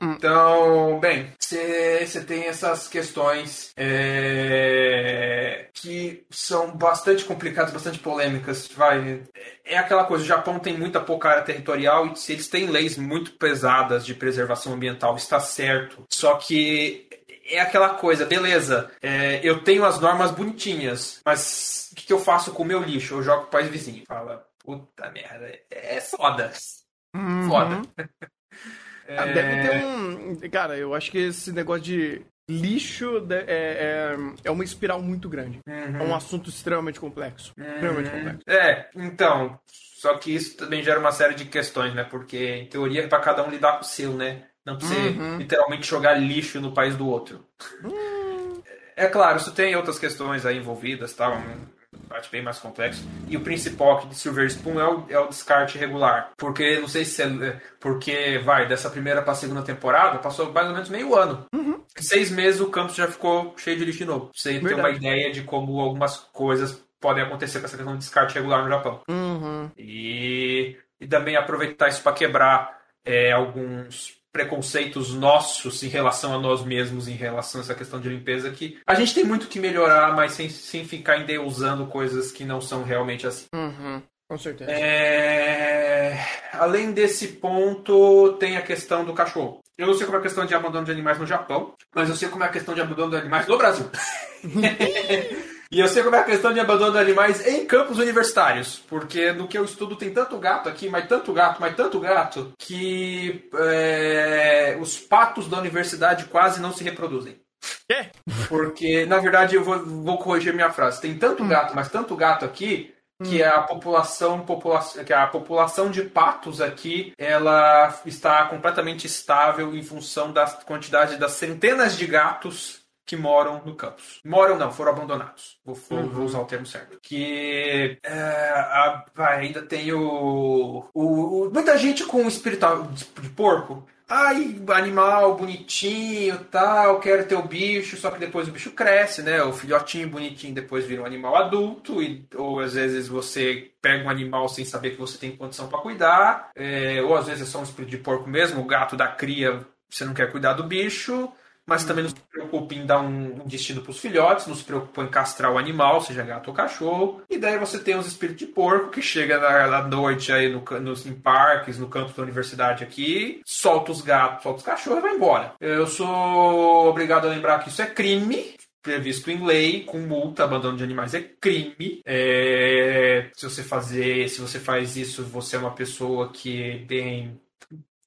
Então, bem, você tem essas questões é, que são bastante complicadas, bastante polêmicas. Vai, é aquela coisa: o Japão tem muita pouca área territorial e se eles têm leis muito pesadas de preservação ambiental, está certo. Só que é aquela coisa, beleza, é, eu tenho as normas bonitinhas, mas o que, que, eu faço com o meu lixo? Eu jogo para o vizinho. Fala, puta merda, é foda. Uhum. Foda. Ah, deve ter é. um. Cara, eu acho que esse negócio de lixo é, é, é uma espiral muito grande. Uhum. É um assunto extremamente complexo. Uhum. Extremamente complexo. É, então. Só que isso também gera uma série de questões, né? Porque, em teoria, é pra cada um lidar com o seu, né? Não pra você uhum. literalmente jogar lixo no país do outro. Hum. É claro, isso tem outras questões aí envolvidas, tal. Tá? Parte bem mais complexo. E o principal aqui de Silver Spoon é o, é o descarte regular. Porque, não sei se é. Porque, vai, dessa primeira pra segunda temporada, passou mais ou menos meio ano. Uhum. Em seis meses o campus já ficou cheio de lixo de novo. Você Verdade. ter uma ideia de como algumas coisas podem acontecer com essa questão de descarte regular no Japão. Uhum. E, e também aproveitar isso para quebrar é, alguns preconceitos nossos em relação a nós mesmos, em relação a essa questão de limpeza, que a gente tem muito que melhorar, mas sem, sem ficar endeusando coisas que não são realmente assim. Uhum, com certeza. É... Além desse ponto, tem a questão do cachorro. Eu não sei como é a questão de abandono de animais no Japão, mas eu sei como é a questão de abandono de animais no Brasil. E eu sei como é a questão de abandono de animais em campos universitários, porque no que eu estudo tem tanto gato aqui, mas tanto gato, mas tanto gato, que é, os patos da universidade quase não se reproduzem. É. Porque, na verdade, eu vou, vou corrigir minha frase. Tem tanto hum. gato, mas tanto gato aqui, que hum. a população, população que a população de patos aqui ela está completamente estável em função da quantidade das centenas de gatos que moram no campus. Moram não, foram abandonados. Vou, uhum. vou usar o termo certo. Que é, a, ainda tem o, o, o, Muita gente com espiritual de, de porco. Ai, animal bonitinho, tal, quero ter o bicho, só que depois o bicho cresce, né? O filhotinho bonitinho depois vira um animal adulto, e, ou às vezes você pega um animal sem saber que você tem condição para cuidar, é, ou às vezes é só um espírito de porco mesmo, o gato da cria, você não quer cuidar do bicho, mas também não se preocupa em dar um, destino para os filhotes, não se preocupa em castrar o animal, seja gato ou cachorro. E daí você tem os espíritos de porco que chega na, noite aí no, nos, em parques, no campo da universidade aqui, solta os gatos, solta os cachorros e vai embora. Eu sou obrigado a lembrar que isso é crime, previsto em lei, com multa, abandono de animais é crime. É, se você fazer, se você faz isso, você é uma pessoa que bem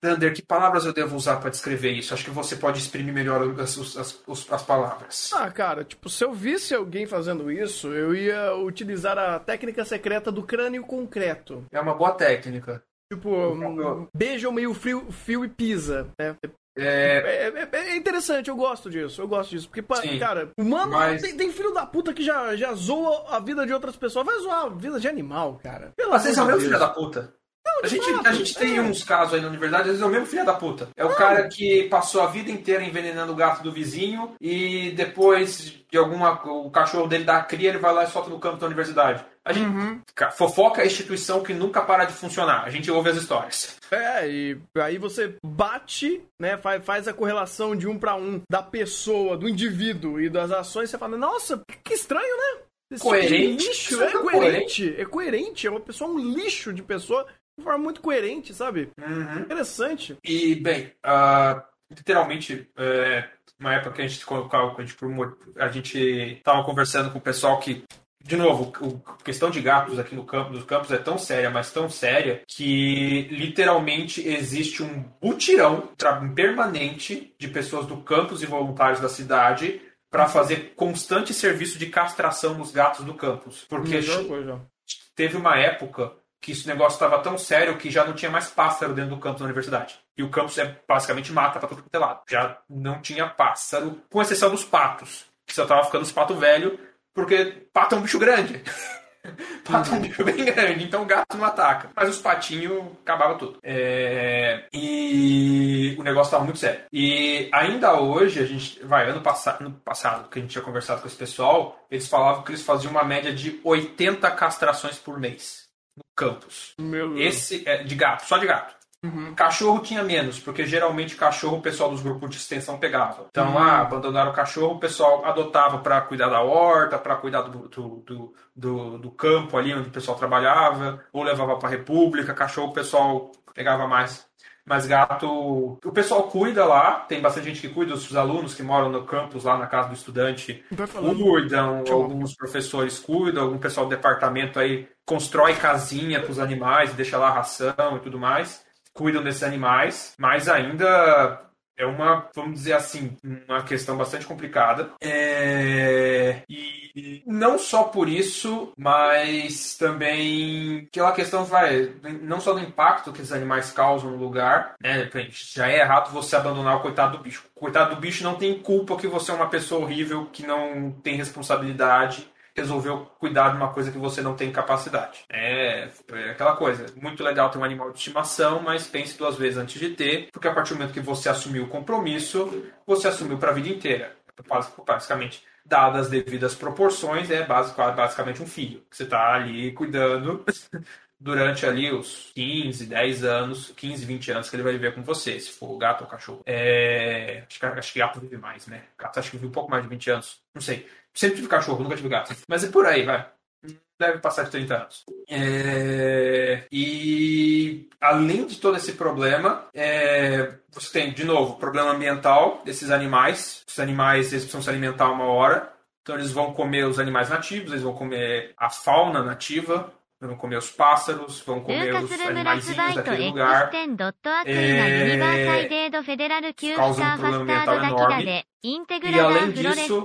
Thunder, que palavras eu devo usar para descrever isso? Acho que você pode exprimir melhor as, as, as, palavras. Ah, cara, tipo, se eu visse alguém fazendo isso, eu ia utilizar a técnica secreta do crânio concreto. É uma boa técnica. Tipo, um, beija o meio frio, fio e pisa, né? É... É, é... é, interessante, eu gosto disso, eu gosto disso. Porque, Sim, cara, humano mas... tem, tem, filho da puta que já, já zoa a vida de outras pessoas. Vai zoar a vida de animal, cara. Pelo Às vezes é o meu filho da puta. A gente, a gente tem uns casos aí na universidade, às vezes é o mesmo filho da puta. É o cara que passou a vida inteira envenenando o gato do vizinho e depois de alguma. O cachorro dele dá a cria, ele vai lá e solta no campo da universidade. A gente uhum. fofoca a instituição que nunca para de funcionar. A gente ouve as histórias. É, e aí você bate, né? Faz, faz a correlação de um para um da pessoa, do indivíduo e das ações. Você fala, nossa, que estranho, né? Esse coerente. Tipo lixo, é, é coerente. É coerente. É uma pessoa, um lixo de pessoa de forma muito coerente, sabe? Uhum. Interessante. E, bem, uh, literalmente, é, uma época que a gente colocava, a gente, a gente tava conversando com o pessoal que de novo, a questão de gatos aqui no campo, nos campos é tão séria, mas tão séria, que literalmente existe um butirão permanente de pessoas do campus e voluntários da cidade para fazer constante serviço de castração nos gatos do campus. Porque coisa. teve uma época que esse negócio estava tão sério que já não tinha mais pássaro dentro do campus da universidade. E o campus é basicamente mata para todo é lado. Já não tinha pássaro, com exceção dos patos. Que só tava ficando os patos velhos, porque pato é um bicho grande. pato é um bicho bem grande, então o gato não ataca. Mas os patinhos acabava tudo. É, E o negócio estava muito sério. E ainda hoje, a gente. Vai, ano, passa... ano passado, que a gente tinha conversado com esse pessoal, eles falavam que eles faziam uma média de 80 castrações por mês no campus. Esse é de gato, só de gato. Cachorro tinha menos, porque geralmente cachorro o pessoal dos grupos de extensão pegava. Então, ah, abandonaram o cachorro, o pessoal adotava para cuidar da horta, para cuidar do, do, do, do, do campo ali onde o pessoal trabalhava, ou levava para república. Cachorro o pessoal pegava mais. Mas gato, o pessoal cuida lá, tem bastante gente que cuida, os alunos que moram no campus, lá na casa do estudante, cuidam, alguns professores cuidam, algum pessoal do departamento aí constrói casinha para os animais, deixa lá ração e tudo mais, cuidam desses animais, mas ainda é uma, vamos dizer assim, uma questão bastante complicada. É, E não só por isso, mas também aquela questão vai, não só do impacto que esses animais causam no lugar, né? Já é errado você abandonar o coitado do bicho. O coitado do bicho não tem culpa que você é uma pessoa horrível, que não tem responsabilidade resolveu cuidar de uma coisa que você não tem capacidade. É, é aquela coisa. Muito legal ter um animal de estimação, mas pense duas vezes antes de ter, porque a partir do momento que você assumiu o compromisso, você assumiu para a vida inteira. Basicamente, dadas as devidas proporções, é basic- basicamente um filho. Você está ali cuidando durante ali os 15, 10 anos, 15, 20 anos que ele vai viver com você, se for gato ou cachorro. É, acho, que, acho que gato vive mais, né? Gato acho que vive um pouco mais de 20 anos. Não sei. Sempre tive cachorro, nunca tive gato. Mas é por aí, vai deve passar de 30 anos. É... e além de todo esse problema, é... você tem, de novo, problema ambiental desses animais. Os animais eles precisam se alimentar uma hora. Então eles vão comer os animais nativos, eles vão comer a fauna nativa, vão comer os pássaros, vão comer os animaizinhos daquele lugar. É... Causa um problema ambiental enorme. E além disso,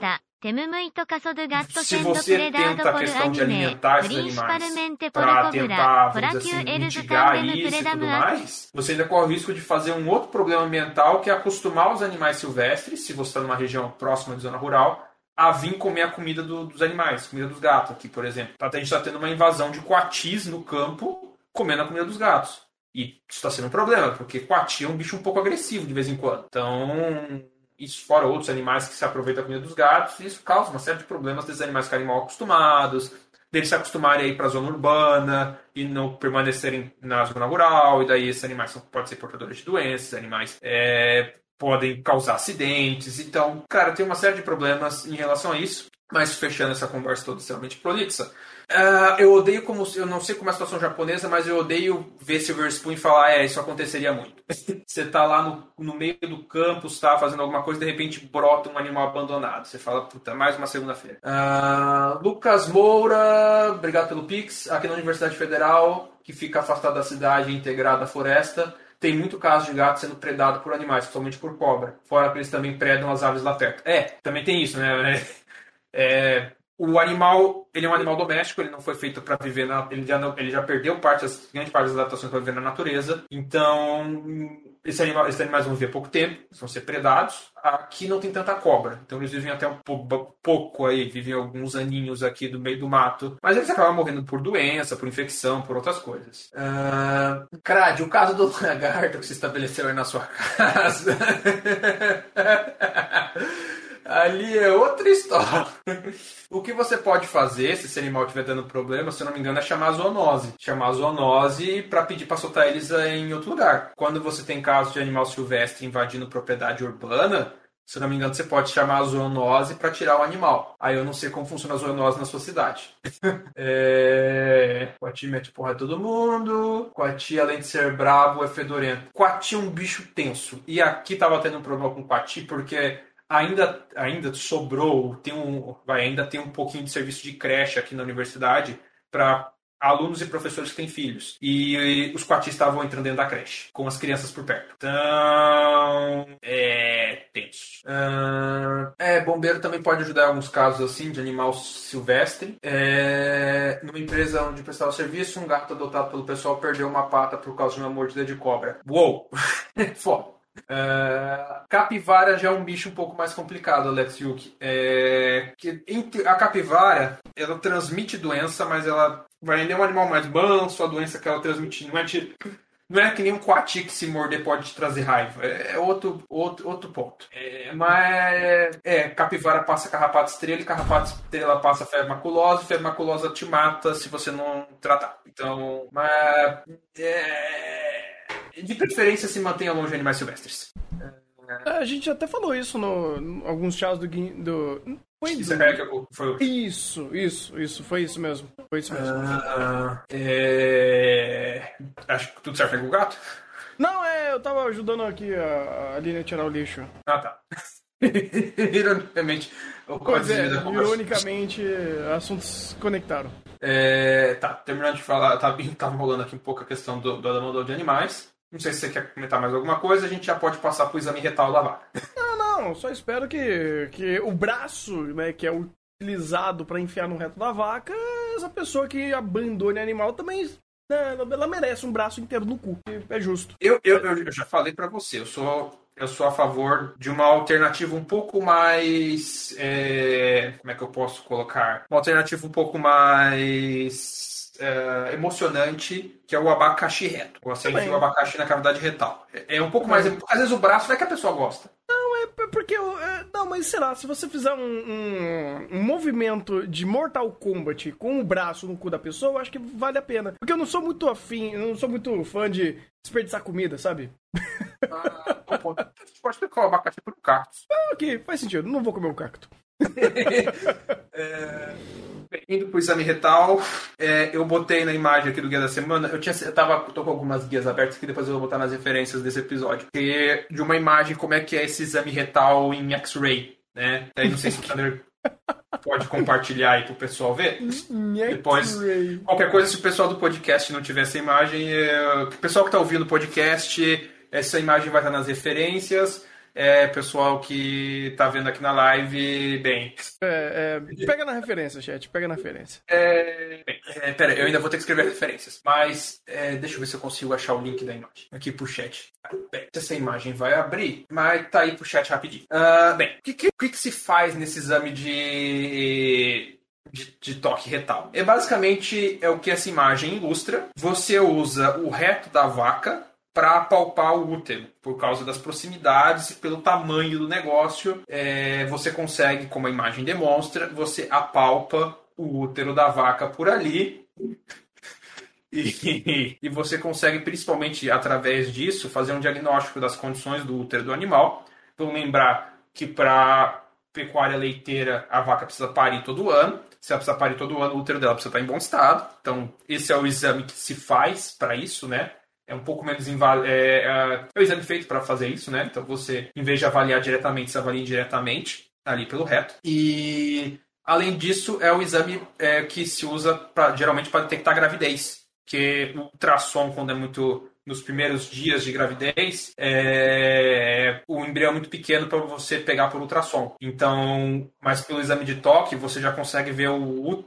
se você tenta a questão de alimentar esses animais para tentar, vamos dizer assim, mitigar isso e tudo mais, você ainda corre o risco de fazer um outro problema ambiental que é acostumar os animais silvestres, se você está numa região próxima de zona rural, a vir comer a comida do, dos animais, comida dos gatos aqui, por exemplo. Até a gente está tendo uma invasão de coatis no campo comendo a comida dos gatos. E isso está sendo um problema, porque coati é um bicho um pouco agressivo de vez em quando. Então, isso fora outros animais que se aproveitam da comida dos gatos, e isso causa uma série de problemas desses animais ficarem mal acostumados, deles se acostumarem a ir para a zona urbana e não permanecerem na zona rural, e daí esses animais podem ser portadores de doenças, animais é, podem causar acidentes. Então, cara, tem uma série de problemas em relação a isso. Mas fechando essa conversa toda extremamente prolixa, ah, eu odeio como. Eu não sei como é a situação japonesa, mas eu odeio ver Silver Spoon e falar, é, isso aconteceria muito. Você tá lá no, no meio do campus, tá fazendo alguma coisa, de repente brota um animal abandonado. Você fala, puta, mais uma segunda-feira. Ah, Lucas Moura, obrigado pelo Pix. Aqui na Universidade Federal, que fica afastada da cidade e integrada à floresta, tem muito caso de gato sendo predado por animais, principalmente por cobra. Fora que eles também predam as aves lá perto. É, também tem isso, né? É, o animal, ele é um animal doméstico, ele não foi feito para viver na, ele já não, ele já perdeu parte das grande parte das adaptações para viver na natureza. Então, esse animal, esses animais vão viver pouco tempo, vão ser predados. Aqui não tem tanta cobra, então eles vivem até um pou- pouco aí, vivem alguns aninhos aqui do meio do mato. Mas eles acabam morrendo por doença, por infecção, por outras coisas. Ah, Crade, o caso do lagarto que se estabeleceu aí na sua casa. Ali é outra história. O que você pode fazer, se esse animal estiver dando problema, se eu não me engano, é chamar a zoonose. Chamar a zoonose para pedir para soltar eles em outro lugar. Quando você tem casos de animal silvestre invadindo propriedade urbana, se não me engano, você pode chamar a zoonose para tirar o animal. Aí eu não sei como funciona a zoonose na sua cidade. é... Coati mete porra todo mundo. Coati, além de ser brabo, é fedorento. Coati é um bicho tenso. E aqui tava tendo um problema com Coati porque ainda, ainda sobrou, tem um, vai, ainda tem um pouquinho de serviço de creche aqui na universidade para alunos e professores que têm filhos. E, os coatis estavam entrando dentro da creche, com as crianças por perto. Então, é tenso. É, bombeiro também pode ajudar em alguns casos assim, de animal silvestre. É, numa empresa onde prestava serviço, um gato adotado pelo pessoal perdeu uma pata por causa de uma mordida de cobra. Uou! Foda. Uh, capivara já é um bicho um pouco mais complicado, Alex Yuki. É, que, a capivara, ela transmite doença, mas ela vai nem um animal mais manso, a doença que ela transmite não é, de, não é que nem um coati que se morder pode te trazer raiva. É, é outro, outro, outro ponto. É, mas é, capivara passa carrapato estrela e carrapato estrela passa febre maculosa, febre maculosa te mata se você não tratar. Então, mas é, de preferência se mantenha longe de animais silvestres. É, a gente até falou isso no, no alguns chás do, do foi isso, é foi... isso, isso, isso, foi isso mesmo. Foi isso mesmo. Uh, é... Acho que tudo certo com o gato? Não, é, eu tava ajudando aqui a, a Lina a tirar o lixo. Ah, tá. Ironicamente, pois é, ironicamente, assuntos conectaram. É, tá, terminando de falar, tá, tá rolando aqui um pouco a questão do, do download de animais. Não sei se você quer comentar mais alguma coisa, a gente já pode passar para o exame retal da vaca. Não, não, só espero que, que o braço, né, que é utilizado para enfiar no reto da vaca, essa pessoa que abandone animal também né, ela merece um braço inteiro no cu. É justo. Eu, eu, eu já falei para você, eu sou, eu sou a favor de uma alternativa um pouco mais. É, como é que eu posso colocar? Uma alternativa um pouco mais uh, emocionante, que é o abacaxi reto. Você enfia o abacaxi na cavidade retal. É, é um pouco mais. Às vezes o braço vai que a pessoa gosta. Não, é porque. É, não, mas sei lá, se você fizer um, um, um, movimento de Mortal Kombat com o braço no cu da pessoa, eu acho que vale a pena. Porque eu não sou muito afim, eu não sou muito fã de desperdiçar comida, sabe? Ah, pode trocar o abacaxi por um cacto. Ah, ok, faz sentido. Não vou comer um cacto. É indo pro exame retal, é, eu botei na imagem aqui do guia da semana, eu tinha, eu tava, tô com algumas guias abertas que depois eu vou botar nas referências desse episódio, que de uma imagem como é que é esse exame retal em X-ray, né? Aí não sei se o Thunder pode compartilhar aí pro pessoal ver. Depois, qualquer coisa, se o pessoal do podcast não tiver essa imagem, é, o pessoal que tá ouvindo o podcast, essa imagem vai estar nas referências é, pessoal que tá vendo aqui na live, bem. É, é, pega na referência, chat, pega na referência. É, bem, é, pera, eu ainda vou ter que escrever referências. Mas é, deixa eu ver se eu consigo achar o link da imagem aqui pro chat. Bem, essa imagem vai abrir, mas tá aí pro chat rapidinho. Uh, bem, o que, que, que, se faz nesse exame de de, de, toque retal. É basicamente é o que essa imagem ilustra. Você usa o reto da vaca para palpar o útero, por causa das proximidades e pelo tamanho do negócio, é, você consegue, como a imagem demonstra, você apalpa o útero da vaca por ali. E, e você consegue, principalmente através disso, fazer um diagnóstico das condições do útero do animal. Vamos lembrar que para pecuária leiteira a vaca precisa parir todo ano. Se ela precisa parir todo ano, o útero dela precisa estar em bom estado. Então, esse é o exame que se faz para isso, né? É um pouco menos inval... é, é, é o exame feito para fazer isso, né? Então você, em vez de avaliar diretamente, você avalia indiretamente ali pelo reto. E além disso, é o exame é, que se usa pra, geralmente para detectar gravidez, que o ultrassom quando é muito nos primeiros dias de gravidez, é, o embrião é muito pequeno para você pegar por ultrassom. Então, mas pelo exame de toque, você já consegue ver o, o,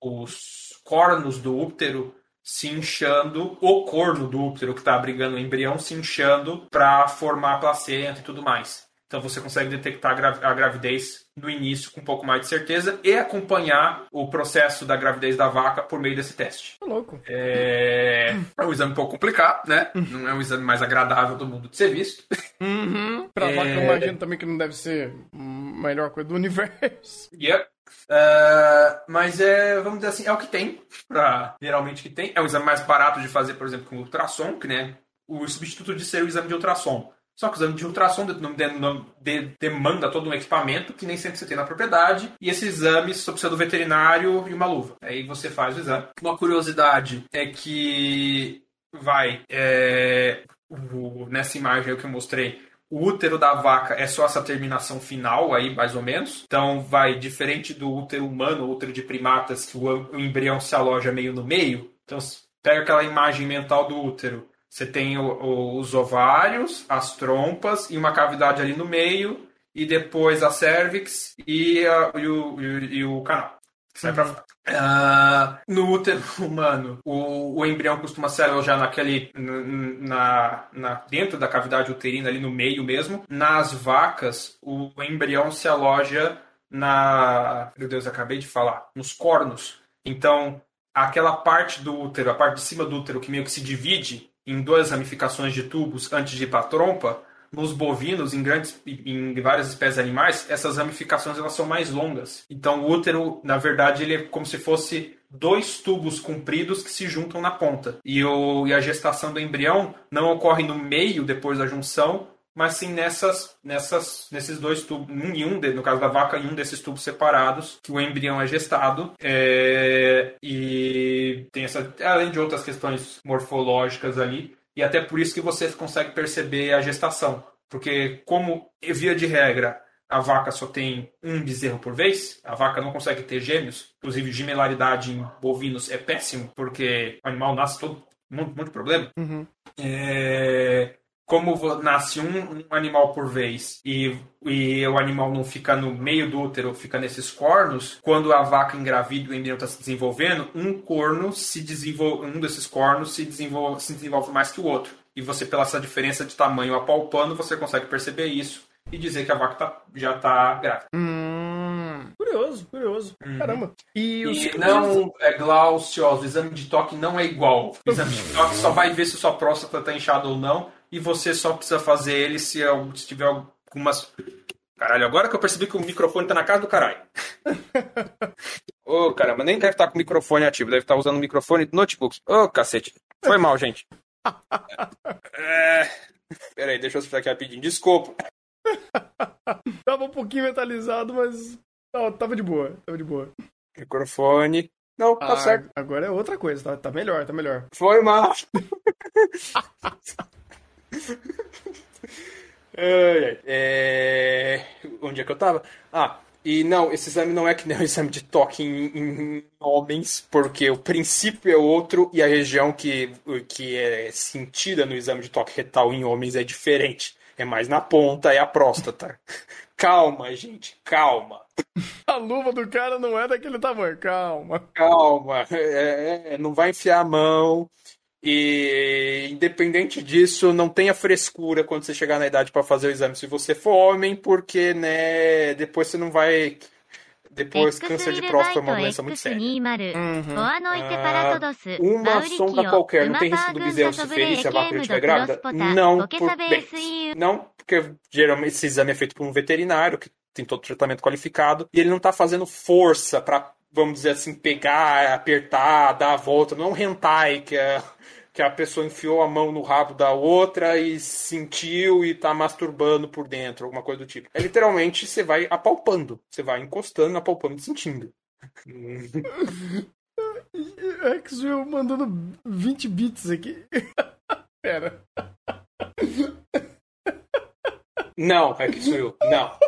o, os cornos do útero se inchando, o corno do útero que está abrigando o embrião se inchando para formar a placenta e tudo mais. Então você consegue detectar a gravidez no início com um pouco mais de certeza e acompanhar o processo da gravidez da vaca por meio desse teste. Tá louco. É... é um exame um pouco complicado, né? Não é o exame mais agradável do mundo de ser visto. Uhum. Pra é... vaca eu imagino também que não deve ser a melhor coisa do universo. Yep. Uh, mas é, vamos dizer assim, é o que tem, pra, geralmente que tem. É o exame mais barato de fazer, por exemplo, com ultrassom, que né, o substituto de ser o exame de ultrassom. Só que o exame de ultrassom de, de, demanda todo um equipamento que nem sempre você tem na propriedade. E esse exame só precisa do veterinário e uma luva. Aí você faz o exame. Uma curiosidade é que vai. É, o, nessa imagem que eu mostrei, O útero da vaca é só essa terminação final aí, mais ou menos. Então vai diferente do útero humano, útero de primatas, que o embrião se aloja meio no meio. Então pega aquela imagem mental do útero. Você tem o, o, os ovários, as trompas e uma cavidade ali no meio, e depois a cervix e, a, e, o, e, e o canal. Sai pra fora. Uh, no útero humano, o, o, embrião costuma se alojar naquele, na, na, dentro da cavidade uterina, ali no meio mesmo. Nas vacas, o embrião se aloja na. Meu Deus, acabei de falar. Nos cornos. Então, aquela parte do útero, a parte de cima do útero, que meio que se divide em duas ramificações de tubos antes de ir para a trompa, nos bovinos, em grandes, em várias espécies animais, essas ramificações elas são mais longas. Então o útero, na verdade, ele é como se fosse dois tubos compridos que se juntam na ponta. E, o, e a gestação do embrião não ocorre no meio depois da junção, mas sim nessas, nessas, nesses dois tubos, um e um, no caso da vaca, em um desses tubos separados, que o embrião é gestado. É, e tem essa, além de outras questões morfológicas ali, e até por isso que você consegue perceber a gestação. Porque, como via de regra, a vaca só tem um bezerro por vez, a vaca não consegue ter gêmeos, inclusive gemelaridade em bovinos é péssimo, porque o animal nasce todo muito, muito problema. Uhum. É, como nasce um, um, animal por vez e, e o animal não fica no meio do útero, fica nesses cornos, quando a vaca engravida e o embrião está se desenvolvendo, um corno se desenvolve, um desses cornos se desenvolve, se desenvolve mais que o outro. E você, pela essa diferença de tamanho apalpando, você consegue perceber isso e dizer que a vaca tá, já está grávida. Hum, curioso, curioso. Uhum. Caramba. E, e não é glauciose, o exame de toque não é igual. O exame de toque só vai ver se sua próstata está inchada ou não e você só precisa fazer ele se, se tiver algumas. Caralho, agora que eu percebi que o microfone tá na casa do caralho. Ô, oh, caramba, nem deve estar com o microfone ativo, deve estar usando o microfone do notebook. Ô, oh, cacete. Foi mal, gente. é... Peraí, deixa eu explicar aqui rapidinho. Desculpa. tava um pouquinho metalizado, mas não, tava de boa, tava de boa. Microfone. Não, tá ah, certo. Agora é outra coisa, tá, tá melhor, tá melhor. Foi mal. É, é... Onde é que eu tava? Ah, e não, esse exame não é que nem o exame de toque em, em, homens, porque o princípio é outro e a região que, que é sentida no exame de toque retal em homens é diferente. É mais na ponta, é a próstata. calma, gente, calma. A luva do cara não é daquele tamanho, calma. Calma, é, é, não vai enfiar a mão. E independente disso, não tenha frescura quando você chegar na idade para fazer o exame se você for homem, porque né, depois você não vai depois, câncer de próstata é uma doença muito séria. Uhum. Ah, uma sonda qualquer não tem risco do bezerro se ferir se a vaca estiver grávida? Não, por, bem, não, porque geralmente esse exame é feito por um veterinário que tem todo o tratamento qualificado e ele não está fazendo força para, vamos dizer assim, pegar, apertar, dar a volta. Não é um hentai que é que a pessoa enfiou a mão no rabo da outra e sentiu e tá masturbando por dentro, alguma coisa do tipo. É literalmente você vai apalpando, você vai encostando, apalpando e sentindo. Axel mandando 20 bits aqui. Pera. Não, Axel, não.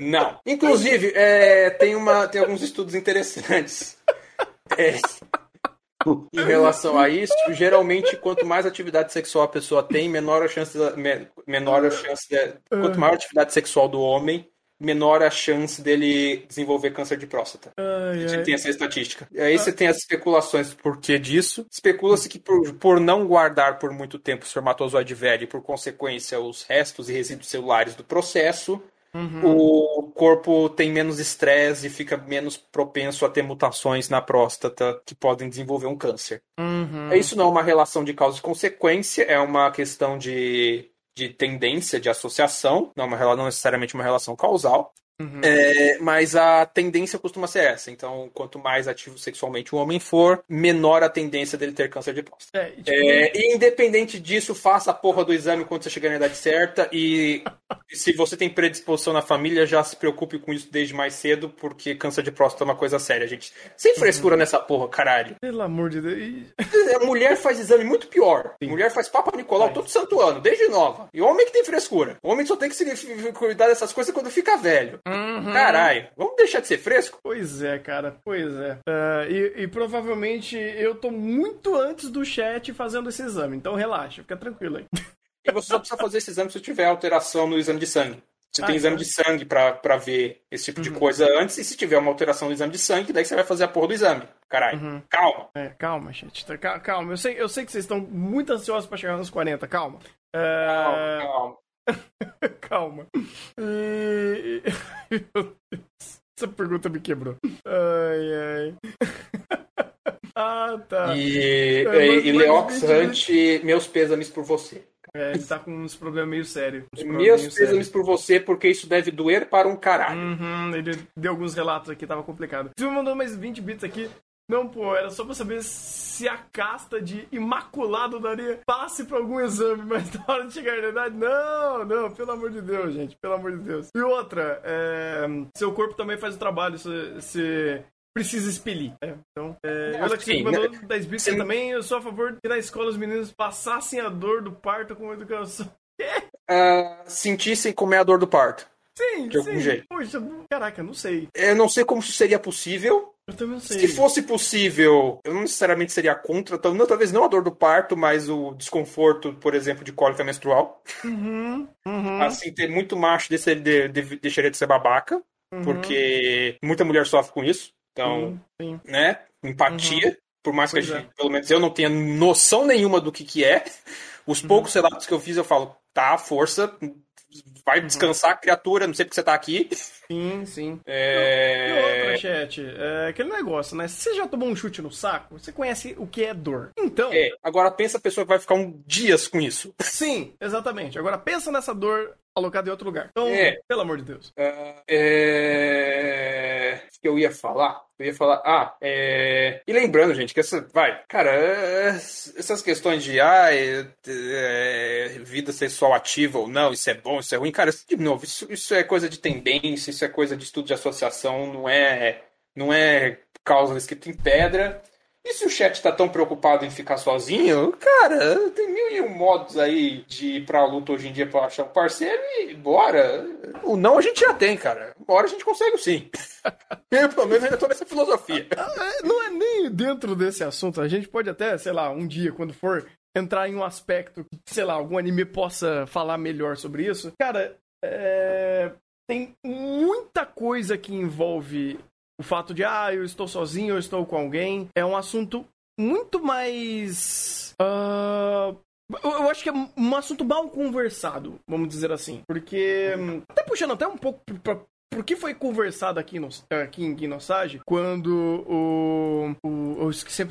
Não. Inclusive, é, tem, uma, tem alguns estudos interessantes. É, em relação a isso, geralmente, quanto mais atividade sexual a pessoa tem, menor a chance, menor a chance de, quanto maior a atividade sexual do homem, menor a chance dele desenvolver câncer de próstata. Ai, a gente ai. tem essa estatística. E aí você tem as especulações por que disso. Especula-se que por, por não guardar por muito tempo o espermatozoide velho e, por consequência, os restos e resíduos celulares do processo, Uhum. O corpo tem menos estresse e fica menos propenso a ter mutações na próstata que podem desenvolver um câncer. Uhum. Isso não é uma relação de causa e consequência, é uma questão de, de tendência, de associação, não, é uma, não necessariamente uma relação causal. Uhum. É, mas a tendência costuma ser essa. Então, quanto mais ativo sexualmente o homem for, menor a tendência dele ter câncer de próstata. É, tipo... é, e independente disso, faça a porra do exame quando você chegar na idade certa. E se você tem predisposição na família, já se preocupe com isso desde mais cedo, porque câncer de próstata é uma coisa séria, gente. Sem frescura uhum. nessa porra, caralho. Pelo amor de Deus. A mulher faz exame muito pior. Sim. Mulher faz Papa Nicolau todo santo ano, desde nova. E homem que tem frescura. O homem só tem que se cuidar dessas coisas quando fica velho. Uhum. Caralho, vamos deixar de ser fresco? Pois é, cara, pois é. Uh, e, e, provavelmente eu tô muito antes do chat fazendo esse exame, então relaxa, fica tranquilo aí. E você só precisa fazer esse exame se tiver alteração no exame de sangue. Você ah, tem exame de sangue para ver esse tipo uhum. de coisa antes, e se tiver uma alteração no exame de sangue, daí você vai fazer a porra do exame. Caralho, uhum. calma. É, calma, gente. Tá, calma. Eu sei, eu sei que vocês estão muito ansiosos para chegar nos 40, calma. Uh... Calma, calma. calma. E... Essa pergunta me quebrou. Ai, ai. ah, tá. E, é, e Leox Hunt, meus pêsames por você. É, ele tá com uns problemas meio sérios. Meus pêsames por você, porque isso deve doer para um caralho. Uhum, ele deu alguns relatos aqui, tava complicado. Você me mandou mais 20 bits aqui. Não, pô, era só pra saber se a casta de imaculado daria passe pra algum exame, mas na hora de chegar na idade, não, não, pelo amor de Deus, gente, pelo amor de Deus. E outra, é, seu corpo também faz o trabalho, se, se precisa expelir. É, então, é, eu que mandou né? 10 bits também, eu sou a favor de que na escola os meninos passassem a dor do parto com educação. Uh, sentissem como é a dor do parto. Sim, de algum sim. jeito. Poxa, caraca, não sei. Eu não sei como isso seria possível. Eu também sei. Se fosse possível, eu não necessariamente seria contra, talvez não a dor do parto, mas o desconforto, por exemplo, de cólica menstrual. Uhum, uhum. Assim, ter muito macho desse, de, de, deixaria de ser babaca, uhum. porque muita mulher sofre com isso. Então, sim, sim. né? Empatia. Uhum. Por mais que gente, é. pelo menos eu não tenha noção nenhuma do que, que é. Os uhum. poucos relatos que eu fiz, eu falo, tá, força, vai uhum. descansar, criatura, não sei porque você tá aqui. Sim, sim. É... E outra, chat, é aquele negócio, né? Se você já tomou um chute no saco, você conhece o que é dor. Então. É, agora pensa a pessoa que vai ficar um dias com isso. Sim, exatamente. Agora pensa nessa dor alocada em outro lugar. Então, é. pelo amor de Deus. Uh, é... Que eu ia falar? Eu ia falar, ah, é... E lembrando, gente, que essa. Vai, cara, é, essas questões de. Ah, é... É... vida sexual ativa ou não, isso é bom, isso é ruim. Cara, de novo, isso, isso é coisa de tendência, isso é coisa de estudo de associação, não é. Não é causa escrita em pedra. E se o chat tá tão preocupado em ficar sozinho, cara, tem mil e um modos aí de ir pra luta hoje em dia pra achar um parceiro e bora. O não a gente já tem, cara. Bora a gente consegue sim. Eu, pelo menos, ainda tô nessa filosofia. É, não é nem dentro desse assunto. A gente pode até, sei lá, um dia, quando for entrar em um aspecto que, sei lá, algum anime possa falar melhor sobre isso. Cara, é... tem muita coisa que envolve o fato de, ah, eu estou sozinho, eu estou com alguém, é um assunto muito mais. Uh, eu acho que é um assunto mal conversado, vamos dizer assim. Porque. Até puxando até um pouco pra, por que foi conversado aqui, no, aqui em Guinosage quando o. o eu esqueci,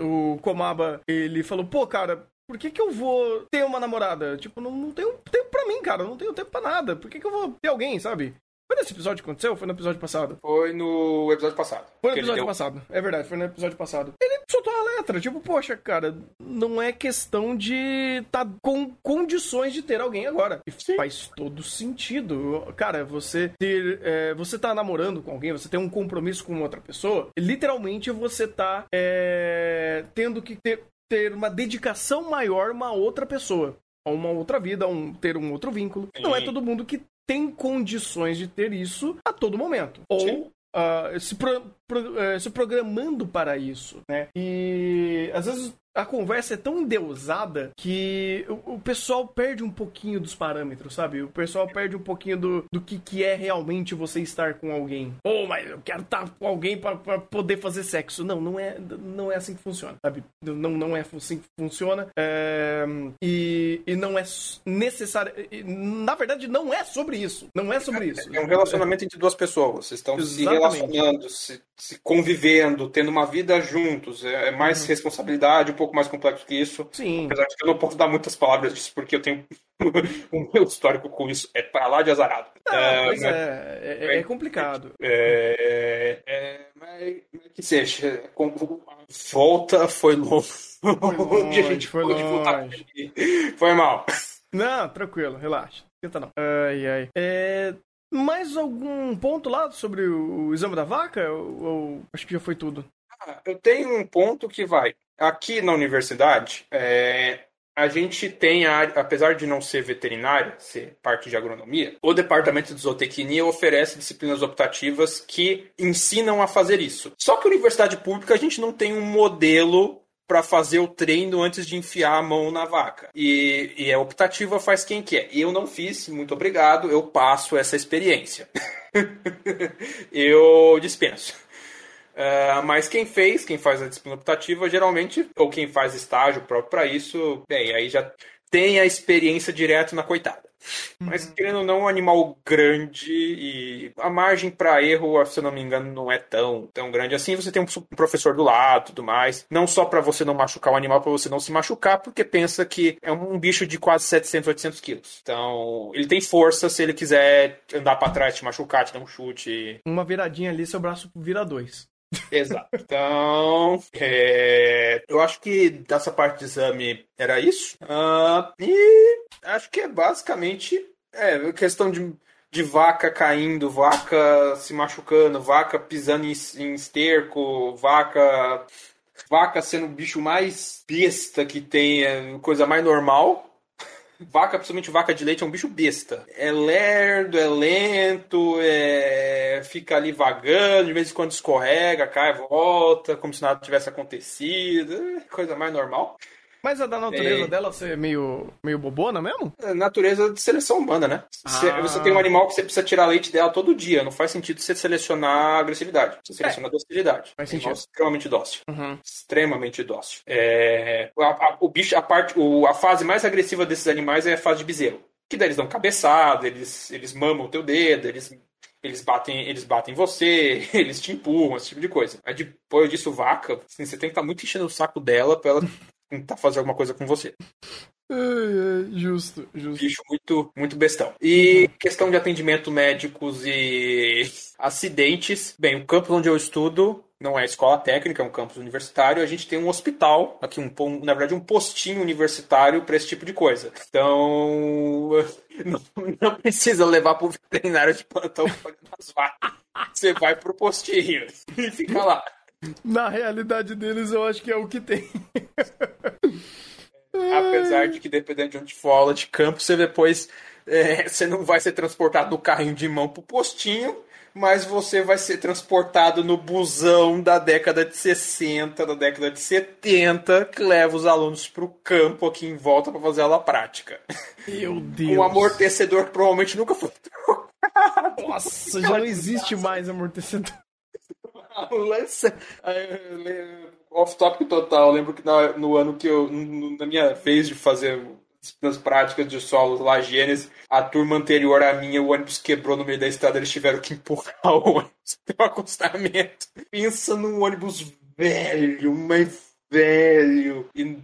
o Komaba ele falou: pô, cara, por que, que eu vou ter uma namorada? Tipo, não, não tenho tempo pra mim, cara. não tenho tempo pra nada. Por que, que eu vou ter alguém, sabe? Foi nesse episódio que aconteceu ou foi no episódio passado? Foi no episódio passado. Foi no episódio passado. É verdade, foi no episódio passado. Ele soltou a letra, tipo, poxa, cara, não é questão de tá com condições de ter alguém agora. E Sim. faz todo sentido. Cara, você ter. É, você tá namorando com alguém, você tem um compromisso com outra pessoa, literalmente você tá é, tendo que ter, ter uma dedicação maior a uma outra pessoa a uma outra vida, a um, ter um outro vínculo. Sim. Não é todo mundo que tem condições de ter isso a todo momento. Ou uh, se, pro, se programando para isso, né? E às vezes a conversa é tão endeusada que o, o, pessoal perde um pouquinho dos parâmetros, sabe? O pessoal perde um pouquinho do, do que, que é realmente você estar com alguém. Oh, mas eu quero estar com alguém para poder fazer sexo. Não, não é, não é assim que funciona, sabe? Não, não é assim que funciona. É, e, e não é necessário. Na verdade, não é sobre isso. Não é sobre isso. É um relacionamento entre duas pessoas. Vocês estão Exatamente. se relacionando, se convivendo, tendo uma vida juntos. É, é mais uhum. responsabilidade, um pouco mais complexo que isso. Sim. Apesar de que eu não posso dar muitas palavras disso, porque eu tenho o meu histórico com isso é para lá de azarado. Ah, é, pois mas, é, é, é, complicado. É, é, mas que seja, volta foi longe. Foi longe, a gente foi longe. Foi mal. Não, tranquilo, relaxa. Tenta não. Ai, ai. É, mais algum ponto lá sobre o, exame da vaca? Ou, ou, acho que já foi tudo? Ah, eu tenho um ponto que vai. Aqui na universidade, é, a gente tem, a, apesar de não ser veterinária, ser parte de agronomia, o departamento de zootecnia oferece disciplinas optativas que ensinam a fazer isso. Só que universidade pública a gente não tem um modelo para fazer o treino antes de enfiar a mão na vaca. E, e é optativa, faz quem quer. Eu não fiz, muito obrigado, eu passo essa experiência. eu dispenso. Uh, mas quem fez, quem faz a disciplina optativa, geralmente, ou quem faz estágio próprio para isso, bem, aí já tem a experiência direto na coitada. Mas uhum. querendo ou não, um animal grande e a margem para erro, se eu não me engano, não é tão, tão grande assim. Você tem um professor do lado, tudo mais. Não só para você não machucar o animal, para você não se machucar, porque pensa que é um bicho de quase 700, 800 quilos. Então, ele tem força se ele quiser andar para trás, te machucar, te dar um chute. Uma viradinha ali, seu braço vira dois. Exato. Então, é, eu acho que dessa parte de exame era isso. Uh, e acho que é basicamente é, questão de, de vaca caindo, vaca se machucando, vaca pisando em, em esterco, vaca. Vaca sendo o bicho mais besta que tem, é coisa mais normal. Vaca, principalmente vaca de leite, é um bicho besta. É lerdo, é lento, é... fica ali vagando, de vez em quando escorrega, cai, volta, como se nada tivesse acontecido. É coisa mais normal. Mas é da natureza é... dela ser meio, meio bobona mesmo? É natureza de seleção humana, né? Ah. Você tem um animal que você precisa tirar leite dela todo dia. Não faz sentido você selecionar agressividade. Você seleciona é. docilidade. Faz sentido. É extremamente dócil. Uhum. Extremamente dócil. É... A, a, o bicho, a, parte, o, a fase mais agressiva desses animais é a fase de bezerro. Que daí eles dão cabeçada, eles, eles mamam o teu dedo, eles eles batem, eles batem você, eles te empurram, esse tipo de coisa. Aí depois disso, vaca, assim, você tem que estar tá muito enchendo o saco dela pra ela tentar fazer alguma coisa com você. É, é, justo, justo. Bicho muito, muito bestão. E questão de atendimento médicos e acidentes. Bem, o campus onde eu estudo não é escola técnica, é um campus universitário. A gente tem um hospital, aqui um, na verdade um postinho universitário para esse tipo de coisa. Então, não, não precisa levar para o veterinário de plantão as vacas. Você vai pro postinho e fica lá. Na realidade deles, eu acho que é o que tem. Apesar de que, dependendo de onde for aula de campo, você depois é, você não vai ser transportado no carrinho de mão pro postinho, mas você vai ser transportado no busão da década de 60, da década de 70, que leva os alunos pro campo aqui em volta para fazer aula prática. Meu Deus. Um amortecedor que provavelmente nunca foi trocado. Nossa, já não existe mais amortecedor. Off-topic total. Eu lembro que no ano que eu. Na minha vez de fazer nas práticas de solos lá, Gênesis, a turma anterior à minha, o ônibus quebrou no meio da estrada, eles tiveram que empurrar o ônibus pelo acostamento. Pensa num ônibus velho, mas velho. E,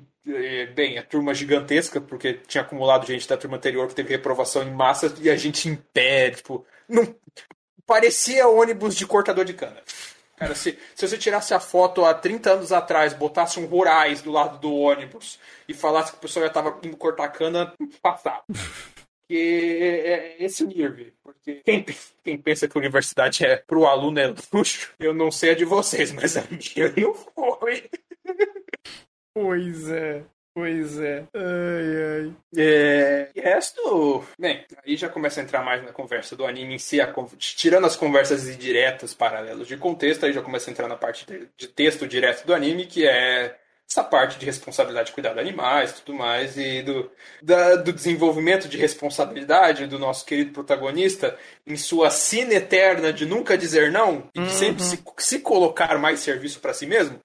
bem, a turma gigantesca, porque tinha acumulado gente da turma anterior que teve reprovação em massa e a gente em pé, tipo, não. Parecia ônibus de cortador de cana. Cara, se, se você tirasse a foto há 30 anos atrás, botasse um rurais do lado do ônibus e falasse que o pessoal já estava indo cortar cana, passava. que é, é esse nível. Porque quem, quem, pensa que a universidade é pro aluno é luxo, eu não sei a de vocês, mas a minha não foi. Pois é. Pois é. Ai, ai. É... E resto. Bem, aí já começa a entrar mais na conversa do anime em si, tirando as conversas indiretas, paralelos de contexto, aí já começa a entrar na parte de texto direto do anime, que é essa parte de responsabilidade de cuidar de animais tudo mais, e do, da, do desenvolvimento de responsabilidade do nosso querido protagonista em sua sina eterna de nunca dizer não e de uhum. sempre se, se colocar mais serviço para si mesmo.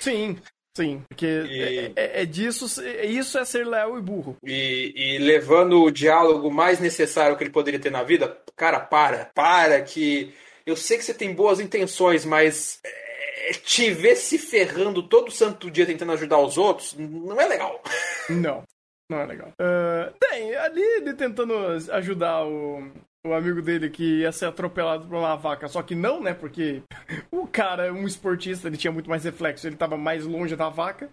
Sim, Sim, porque e... é, é, é, disso, isso é ser leal e burro. E, e, levando o diálogo mais necessário que ele poderia ter na vida, cara, para, para que eu sei que você tem boas intenções, mas é, te ver se ferrando todo santo dia tentando ajudar os outros não é legal. Não, não é legal. Uh, tem, ali ele tentando ajudar o, o amigo dele que ia ser atropelado por uma vaca, só que não, né? Porque o cara, um esportista, ele tinha muito mais reflexo, ele tava mais longe da vaca.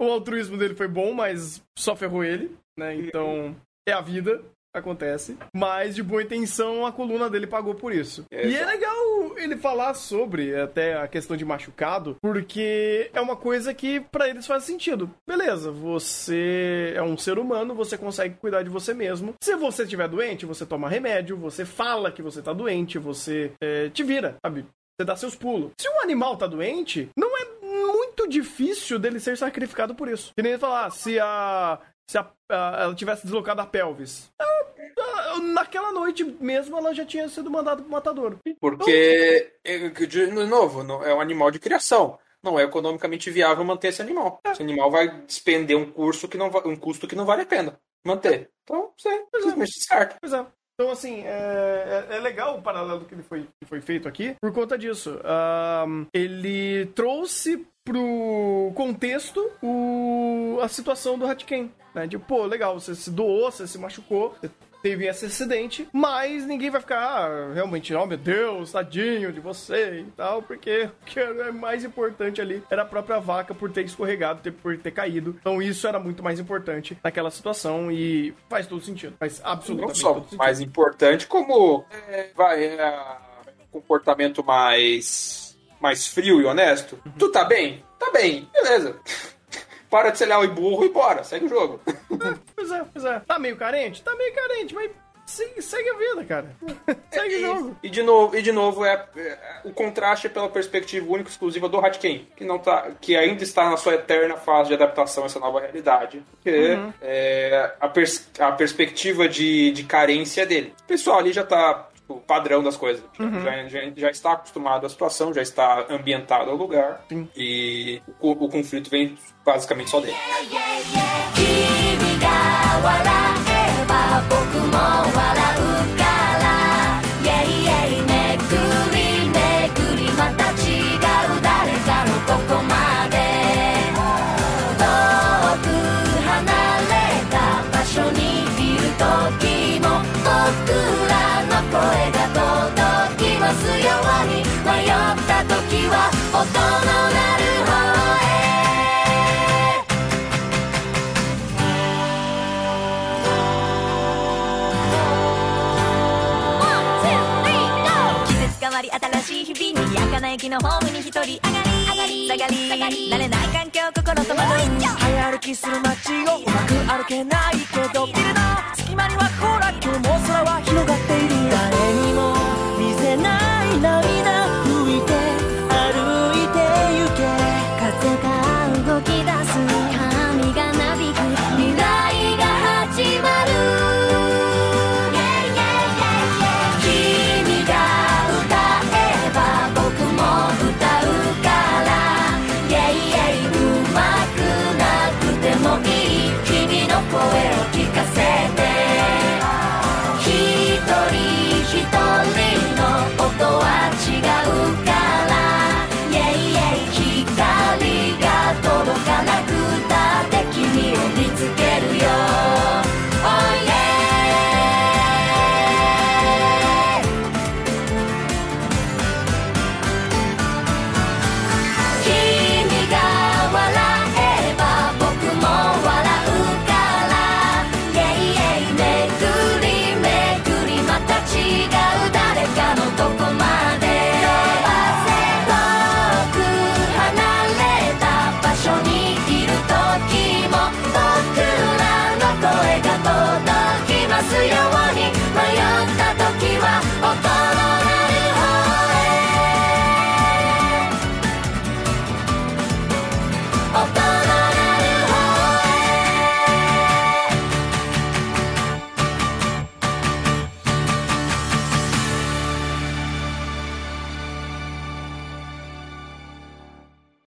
O altruísmo dele foi bom, mas só ferrou ele, né? Então, é a vida acontece. Mas de boa intenção, a coluna dele pagou por isso. É, e é legal ele falar sobre até a questão de machucado, porque é uma coisa que para eles faz sentido. Beleza, você é um ser humano, você consegue cuidar de você mesmo. Se você estiver doente, você toma remédio, você fala que você tá doente, você é, te vira, sabe? Você dá seus pulos. Se um animal tá doente, não é muito difícil dele ser sacrificado por isso. Que nem ele falar, se a se a, a, ela tivesse deslocado a pelvis. Ela, naquela noite mesmo ela já tinha sido mandada pro matador. Porque, então, de novo, é um animal de criação. Não é economicamente viável manter esse animal. É. Esse animal vai despender um curso que não um custo que não vale a pena manter. Então, sim, simplesmente é. certo. Pois é. Então, assim, é, é, é, legal o paralelo que, ele foi, que foi feito aqui por conta disso. Um, ele trouxe pro contexto o, a situação do Hatken. Né? De, pô, legal, você se doou, você se machucou, você teve esse acidente, mas ninguém vai ficar ah, realmente, oh meu Deus, tadinho de você e tal, porque o que é mais importante ali era a própria vaca por ter escorregado, por ter caído. Então isso era muito mais importante naquela situação e faz todo sentido. Faz absolutamente Não só todo sentido. mais importante, como é, vai, é, comportamento mais, mais frio e honesto. Uhum. Tu tá bem? Tá bem, beleza para de ser leal e burro e bora, segue o jogo. pois é, pois é. Tá meio carente? Tá meio carente, mas segue, segue a vida, cara. segue o jogo. E de novo, e de novo é, é, o contraste é pela perspectiva única e exclusiva do Hatken, que não tá, que ainda está na sua eterna fase de adaptação a essa nova realidade. Que uhum. é a, pers a perspectiva de, de carência dele. O pessoal ali já tá padrão das coisas. Uhum. Já, já, já, está acostumado à situação, já está ambientado ao lugar. Sim. E o, o, conflito vem basicamente só dele. 新しい日々にやかな駅のホームに一人上がり上がり下がり下がり慣れない環境心とまど早歩きする街をうまく歩けないけどビルの隙間にはほら今日も空は広がっている誰にも見せない涙